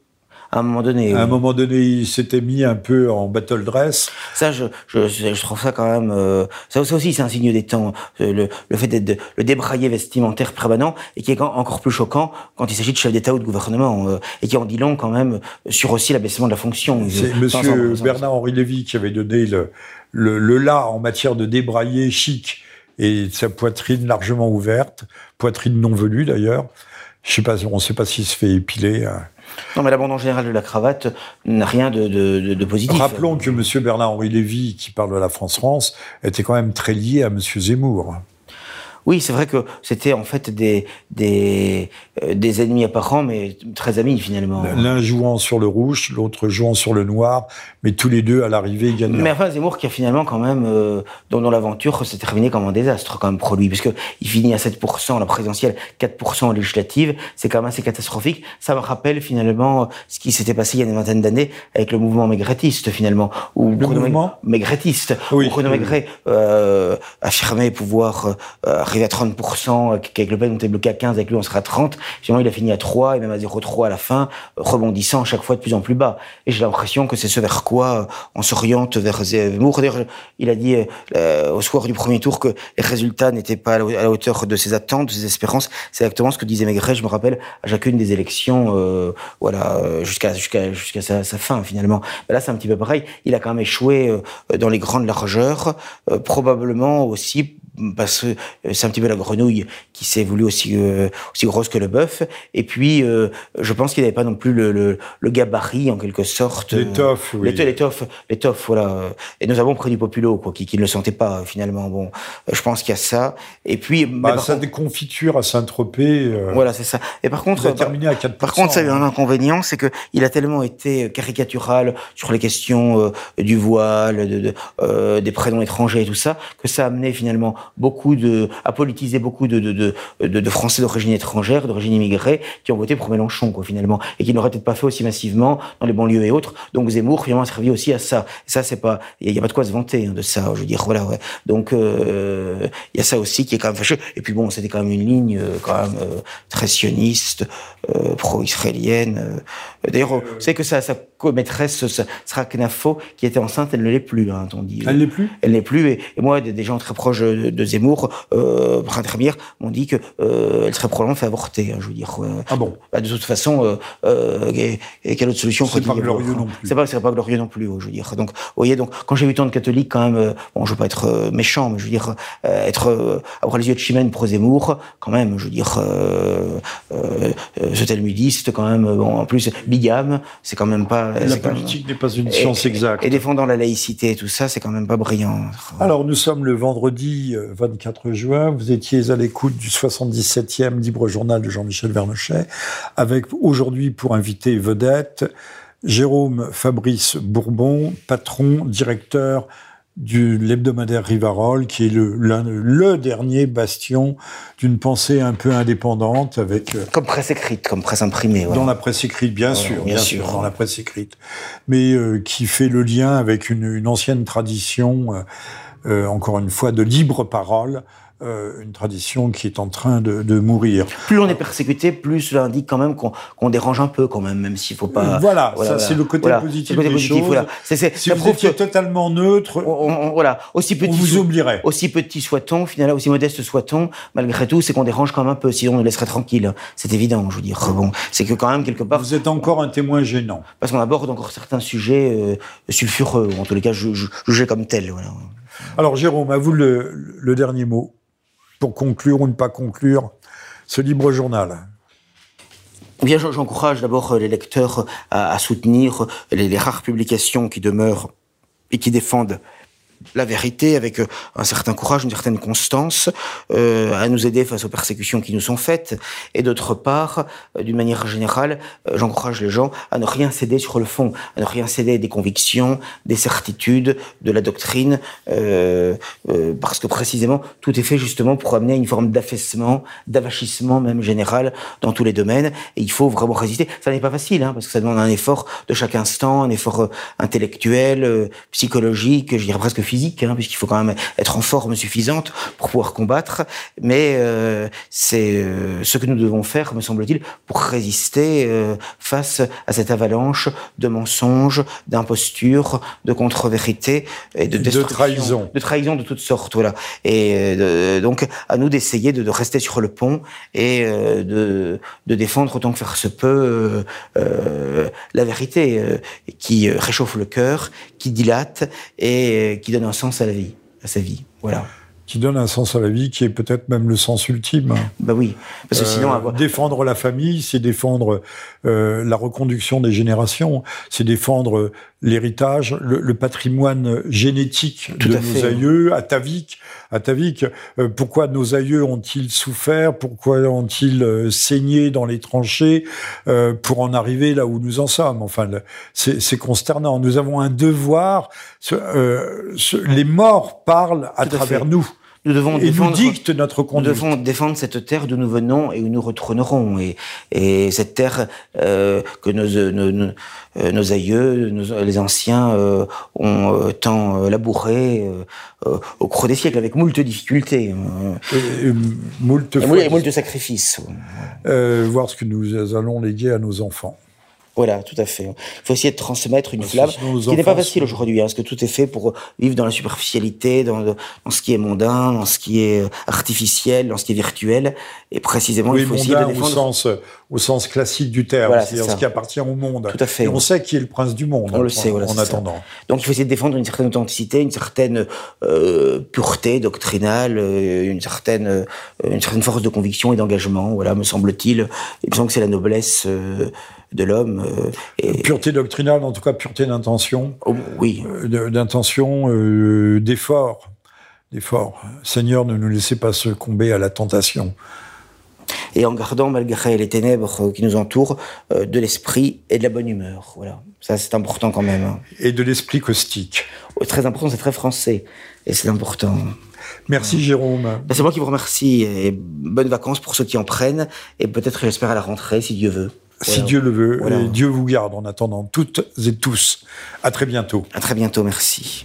à un moment donné. À un moment donné, il s'était mis un peu en battle dress. Ça, je, je, je trouve ça quand même. Euh, ça, ça, aussi, c'est un signe des temps. Euh, le, le fait d'être le débraillé vestimentaire permanent et qui est encore plus choquant quand il s'agit de chef d'État ou de gouvernement euh, et qui en dit long quand même sur aussi l'abaissement de la fonction. C'est Monsieur Bernard-Henri Lévy qui avait donné le, le, le là en matière de débraillé chic et sa poitrine largement ouverte, poitrine non velue d'ailleurs. Je sais pas, on ne sait pas s'il se fait épiler. Hein. Non, mais l'abandon général de la cravate n'a rien de, positif. Rappelons que M. Bernard-Henri Lévy, qui parle de la France-France, était quand même très lié à M. Zemmour. Oui, c'est vrai que c'était en fait des, des, euh, des ennemis apparents, mais très amis finalement. L'un jouant sur le rouge, l'autre jouant sur le noir, mais tous les deux à l'arrivée gagnant. Mais enfin, Zemmour qui a finalement quand même, euh, dans, dans l'aventure, s'est terminé comme un désastre quand même pour lui, puisque il finit à 7% la présidentielle, 4% législative, c'est quand même assez catastrophique. Ça me rappelle finalement ce qui s'était passé il y a une vingtaine d'années avec le mouvement maigretiste finalement, où le Bruno mouvement? maigretiste, oui, où Bruno oui. Maigret euh, affirmait pouvoir euh, arriver à 30%, qu'avec Le Pen on était bloqué à 15, avec lui on sera à 30. Finalement, il a fini à 3 et même à 0,3 à la fin, rebondissant à chaque fois de plus en plus bas. Et j'ai l'impression que c'est ce vers quoi on s'oriente vers Zemmour. D'ailleurs, il a dit euh, au soir du premier tour que les résultats n'étaient pas à la hauteur de ses attentes, de ses espérances. C'est exactement ce que disait Maigret, je me rappelle, à chacune des élections, euh, voilà, jusqu'à jusqu'à jusqu'à sa, fin finalement. Là, c'est un petit peu pareil. Il a quand même échoué euh, dans les grandes largeurs, euh, probablement aussi parce que c'est un petit peu la grenouille qui s'est voulu aussi euh, aussi grosse que le bœuf. Et puis, euh, je pense qu'il n'avait pas non plus le, le, le, gabarit en quelque sorte. L'étoffe, oui. L'étoffe, l'étoffe, voilà. Et nous avons pris du populo, quoi, qui, qui ne le sentait pas finalement. Bon, je pense qu'il y a ça. Et puis, bah, ça contre, des confitures à Saint-Tropez. Euh, voilà, c'est ça. Et par contre, terminé à 4%. par contre, ça a eu un inconvénient, c'est que il a tellement été caricatural sur les questions euh, du voile, de, de, euh, des prénoms étrangers et tout ça, que ça a amené finalement beaucoup de, à politiser beaucoup de, de, de, de, de Français d'origine étrangère, d'origine immigrée, qui ont voté pour Mélenchon, quoi, finalement, et qui n'auraient peut-être pas fait aussi massivement dans les banlieues et autres. Donc Zemmour, finalement, a servi aussi à ça. Et ça, c'est pas, il y, a pas de quoi se vanter hein, de ça. Je veux dire, voilà, ouais. Donc euh, il y a ça aussi qui est quand même fâcheux. Et puis bon, c'était quand même une ligne euh, quand même euh, très sioniste, euh, pro-israélienne. D'ailleurs, c'est que sa, sa co-maîtresse, Sra Knafo, qui était enceinte, elle ne l'est plus, hein, on dit. Elle n'est plus? Elle n'est plus. Et, et, moi, des, des, gens très proches de, de Zemmour, euh, m'ont dit que euh, elle serait probablement fait avorter. Hein, je veux dire. Euh, ah bon? Bah, de toute façon, euh, euh, et, et quelle autre solution C'est pas glorieux non plus. C'est pas, c'est pas glorieux non plus. Je veux dire. Donc, vous voyez, donc quand j'ai vu tant de catholiques, quand même, bon, je veux pas être méchant, mais je veux dire, être avoir les yeux de chimène pro Zemmour, quand même, je veux dire, ce talmudiste, quand même, bon, en plus bigame, c'est quand même pas. La politique n'est pas une science et, exacte. Et défendant la laïcité et tout ça, c'est quand même pas brillant. Alors, nous sommes le vendredi 24 juin. Vous étiez à l'écoute du 77e Libre Journal de Jean-Michel Vernochet, avec aujourd'hui pour invité vedette Jérôme Fabrice Bourbon, patron, directeur du l'hebdomadaire Rivarol, qui est le, le, le dernier bastion d'une pensée un peu indépendante avec... euh, Comme presse écrite, comme presse imprimée. Voilà. Dans la presse écrite, bien Voilà, sûr, bien bien sûr. sûr, dans la presse écrite. Mais euh, qui fait le lien avec une, une ancienne tradition, euh, euh, encore une fois, de libre parole, euh, une tradition qui est en train de, de mourir. Plus on est persécuté, plus cela indique quand même qu'on qu'on dérange un peu quand même, même s'il faut pas. voilà, ça c'est le côté voilà, positif c'est le côté des positif, choses. voilà. C'est- c'est- Si ça vous étiez totalement neutre, on, on- voilà, aussi petit, on vous oublierait. aussi petit soit-on, finalement, aussi modeste soit-on, malgré tout, c'est qu'on dérange quand même un peu, sinon on nous laisserait tranquille. C'est évident, je veux dire. Bon, c'est que quand même quelque part, Vous êtes encore un témoin gênant. parce qu'on aborde encore certains sujets euh, sulfureux, ou en tous les cas ju- jugés comme tels. Voilà. Alors Jérôme, à vous le, le dernier mot pour conclure ou ne pas conclure ce libre journal. Bien, j'en- j'encourage d'abord euh, les lecteurs à, à soutenir les rares publications qui demeurent et qui défendent la vérité avec euh, un certain courage, une certaine constance, euh, à nous aider face aux persécutions qui nous sont faites. Et d'autre part, euh, d'une manière générale, j'encourage les gens à ne rien céder sur le fond, à ne rien céder des convictions, des certitudes, de la doctrine, parce que précisément, tout est fait justement pour amener à une forme d'affaissement, d'avachissement même général dans tous les domaines. Et il faut vraiment résister. Ça n'est pas facile, hein, parce que ça demande un effort de chaque instant, un effort intellectuel, psychologique, je dirais presque physique Hein, puisqu'il faut quand même être en forme suffisante pour pouvoir combattre. Mais euh, c'est euh, ce que nous devons faire, me semble-t-il, pour résister euh, face à cette avalanche de mensonges, d'impostures, de contre-vérités et de, de trahison, de trahison de toutes sortes. Voilà. Et donc à nous d'essayer de, de, rester sur le pont et de, de défendre autant que faire se peut la vérité qui réchauffe le cœur, qui dilate et qui donne un sens à la vie, à sa vie. Voilà qui donne un sens à la vie, qui est peut-être même le sens ultime. Bah oui, parce que sinon euh, défendre la famille, c'est défendre euh, la reconduction des générations, c'est défendre l'héritage, le, patrimoine génétique de nos aïeux, ataviques. Atavique, euh, pourquoi nos aïeux ont-ils souffert? Pourquoi ont-ils euh, saigné dans les tranchées euh, pour en arriver là où nous en sommes? Enfin, c'est consternant. Nous avons un devoir. les morts parlent à travers nous. Nous devons et défendre, nous dicte notre conduite. Nous devons défendre cette terre d'où nous venons et où nous retournerons. Et, et cette terre euh, que nos, nos, euh, nos, aïeux, les anciens euh, ont euh, tant labouré au cours des siècles avec moult difficultés. Et, et moult, et moult sacrifices. voir ce que nous allons léguer à nos enfants. Voilà, tout à fait. Il faut essayer de transmettre une flamme, ce qui n'est pas facile aujourd'hui, hein, parce que tout est fait pour vivre dans la superficialité, dans, dans, ce qui est mondain, dans ce qui est artificiel, dans ce qui est virtuel, et précisément oui, il faut essayer de défendre... au sens au sens classique du terme, c'est-à-dire ce qui appartient au monde. Tout à fait. Et on sait qui est le prince du monde. On le sait, voilà, en attendant. Donc il faut essayer de défendre une certaine authenticité, une certaine euh, pureté doctrinale, euh, une certaine euh, une certaine force de conviction et d'engagement. Voilà, me semble-t-il. Il me semble que c'est la noblesse. Euh, de l'homme. Euh, et... Pureté doctrinale, en tout cas pureté d'intention. Oh, oui. Euh, d'intention, euh, d'effort. D'effort. Seigneur, ne nous laissez pas succomber à la tentation. Et en gardant, malgré les ténèbres qui nous entourent, de l'esprit et de la bonne humeur. Voilà. Ça, c'est important quand même. Et de l'esprit caustique. Oh, très important, c'est très français. Et c'est important. Merci Jérôme. Ben, c'est moi qui vous remercie et bonnes vacances pour ceux qui en prennent et peut-être j'espère à la rentrée si Dieu veut. Si Dieu le veut. Dieu vous garde en attendant toutes et tous. À très bientôt. À très bientôt, merci.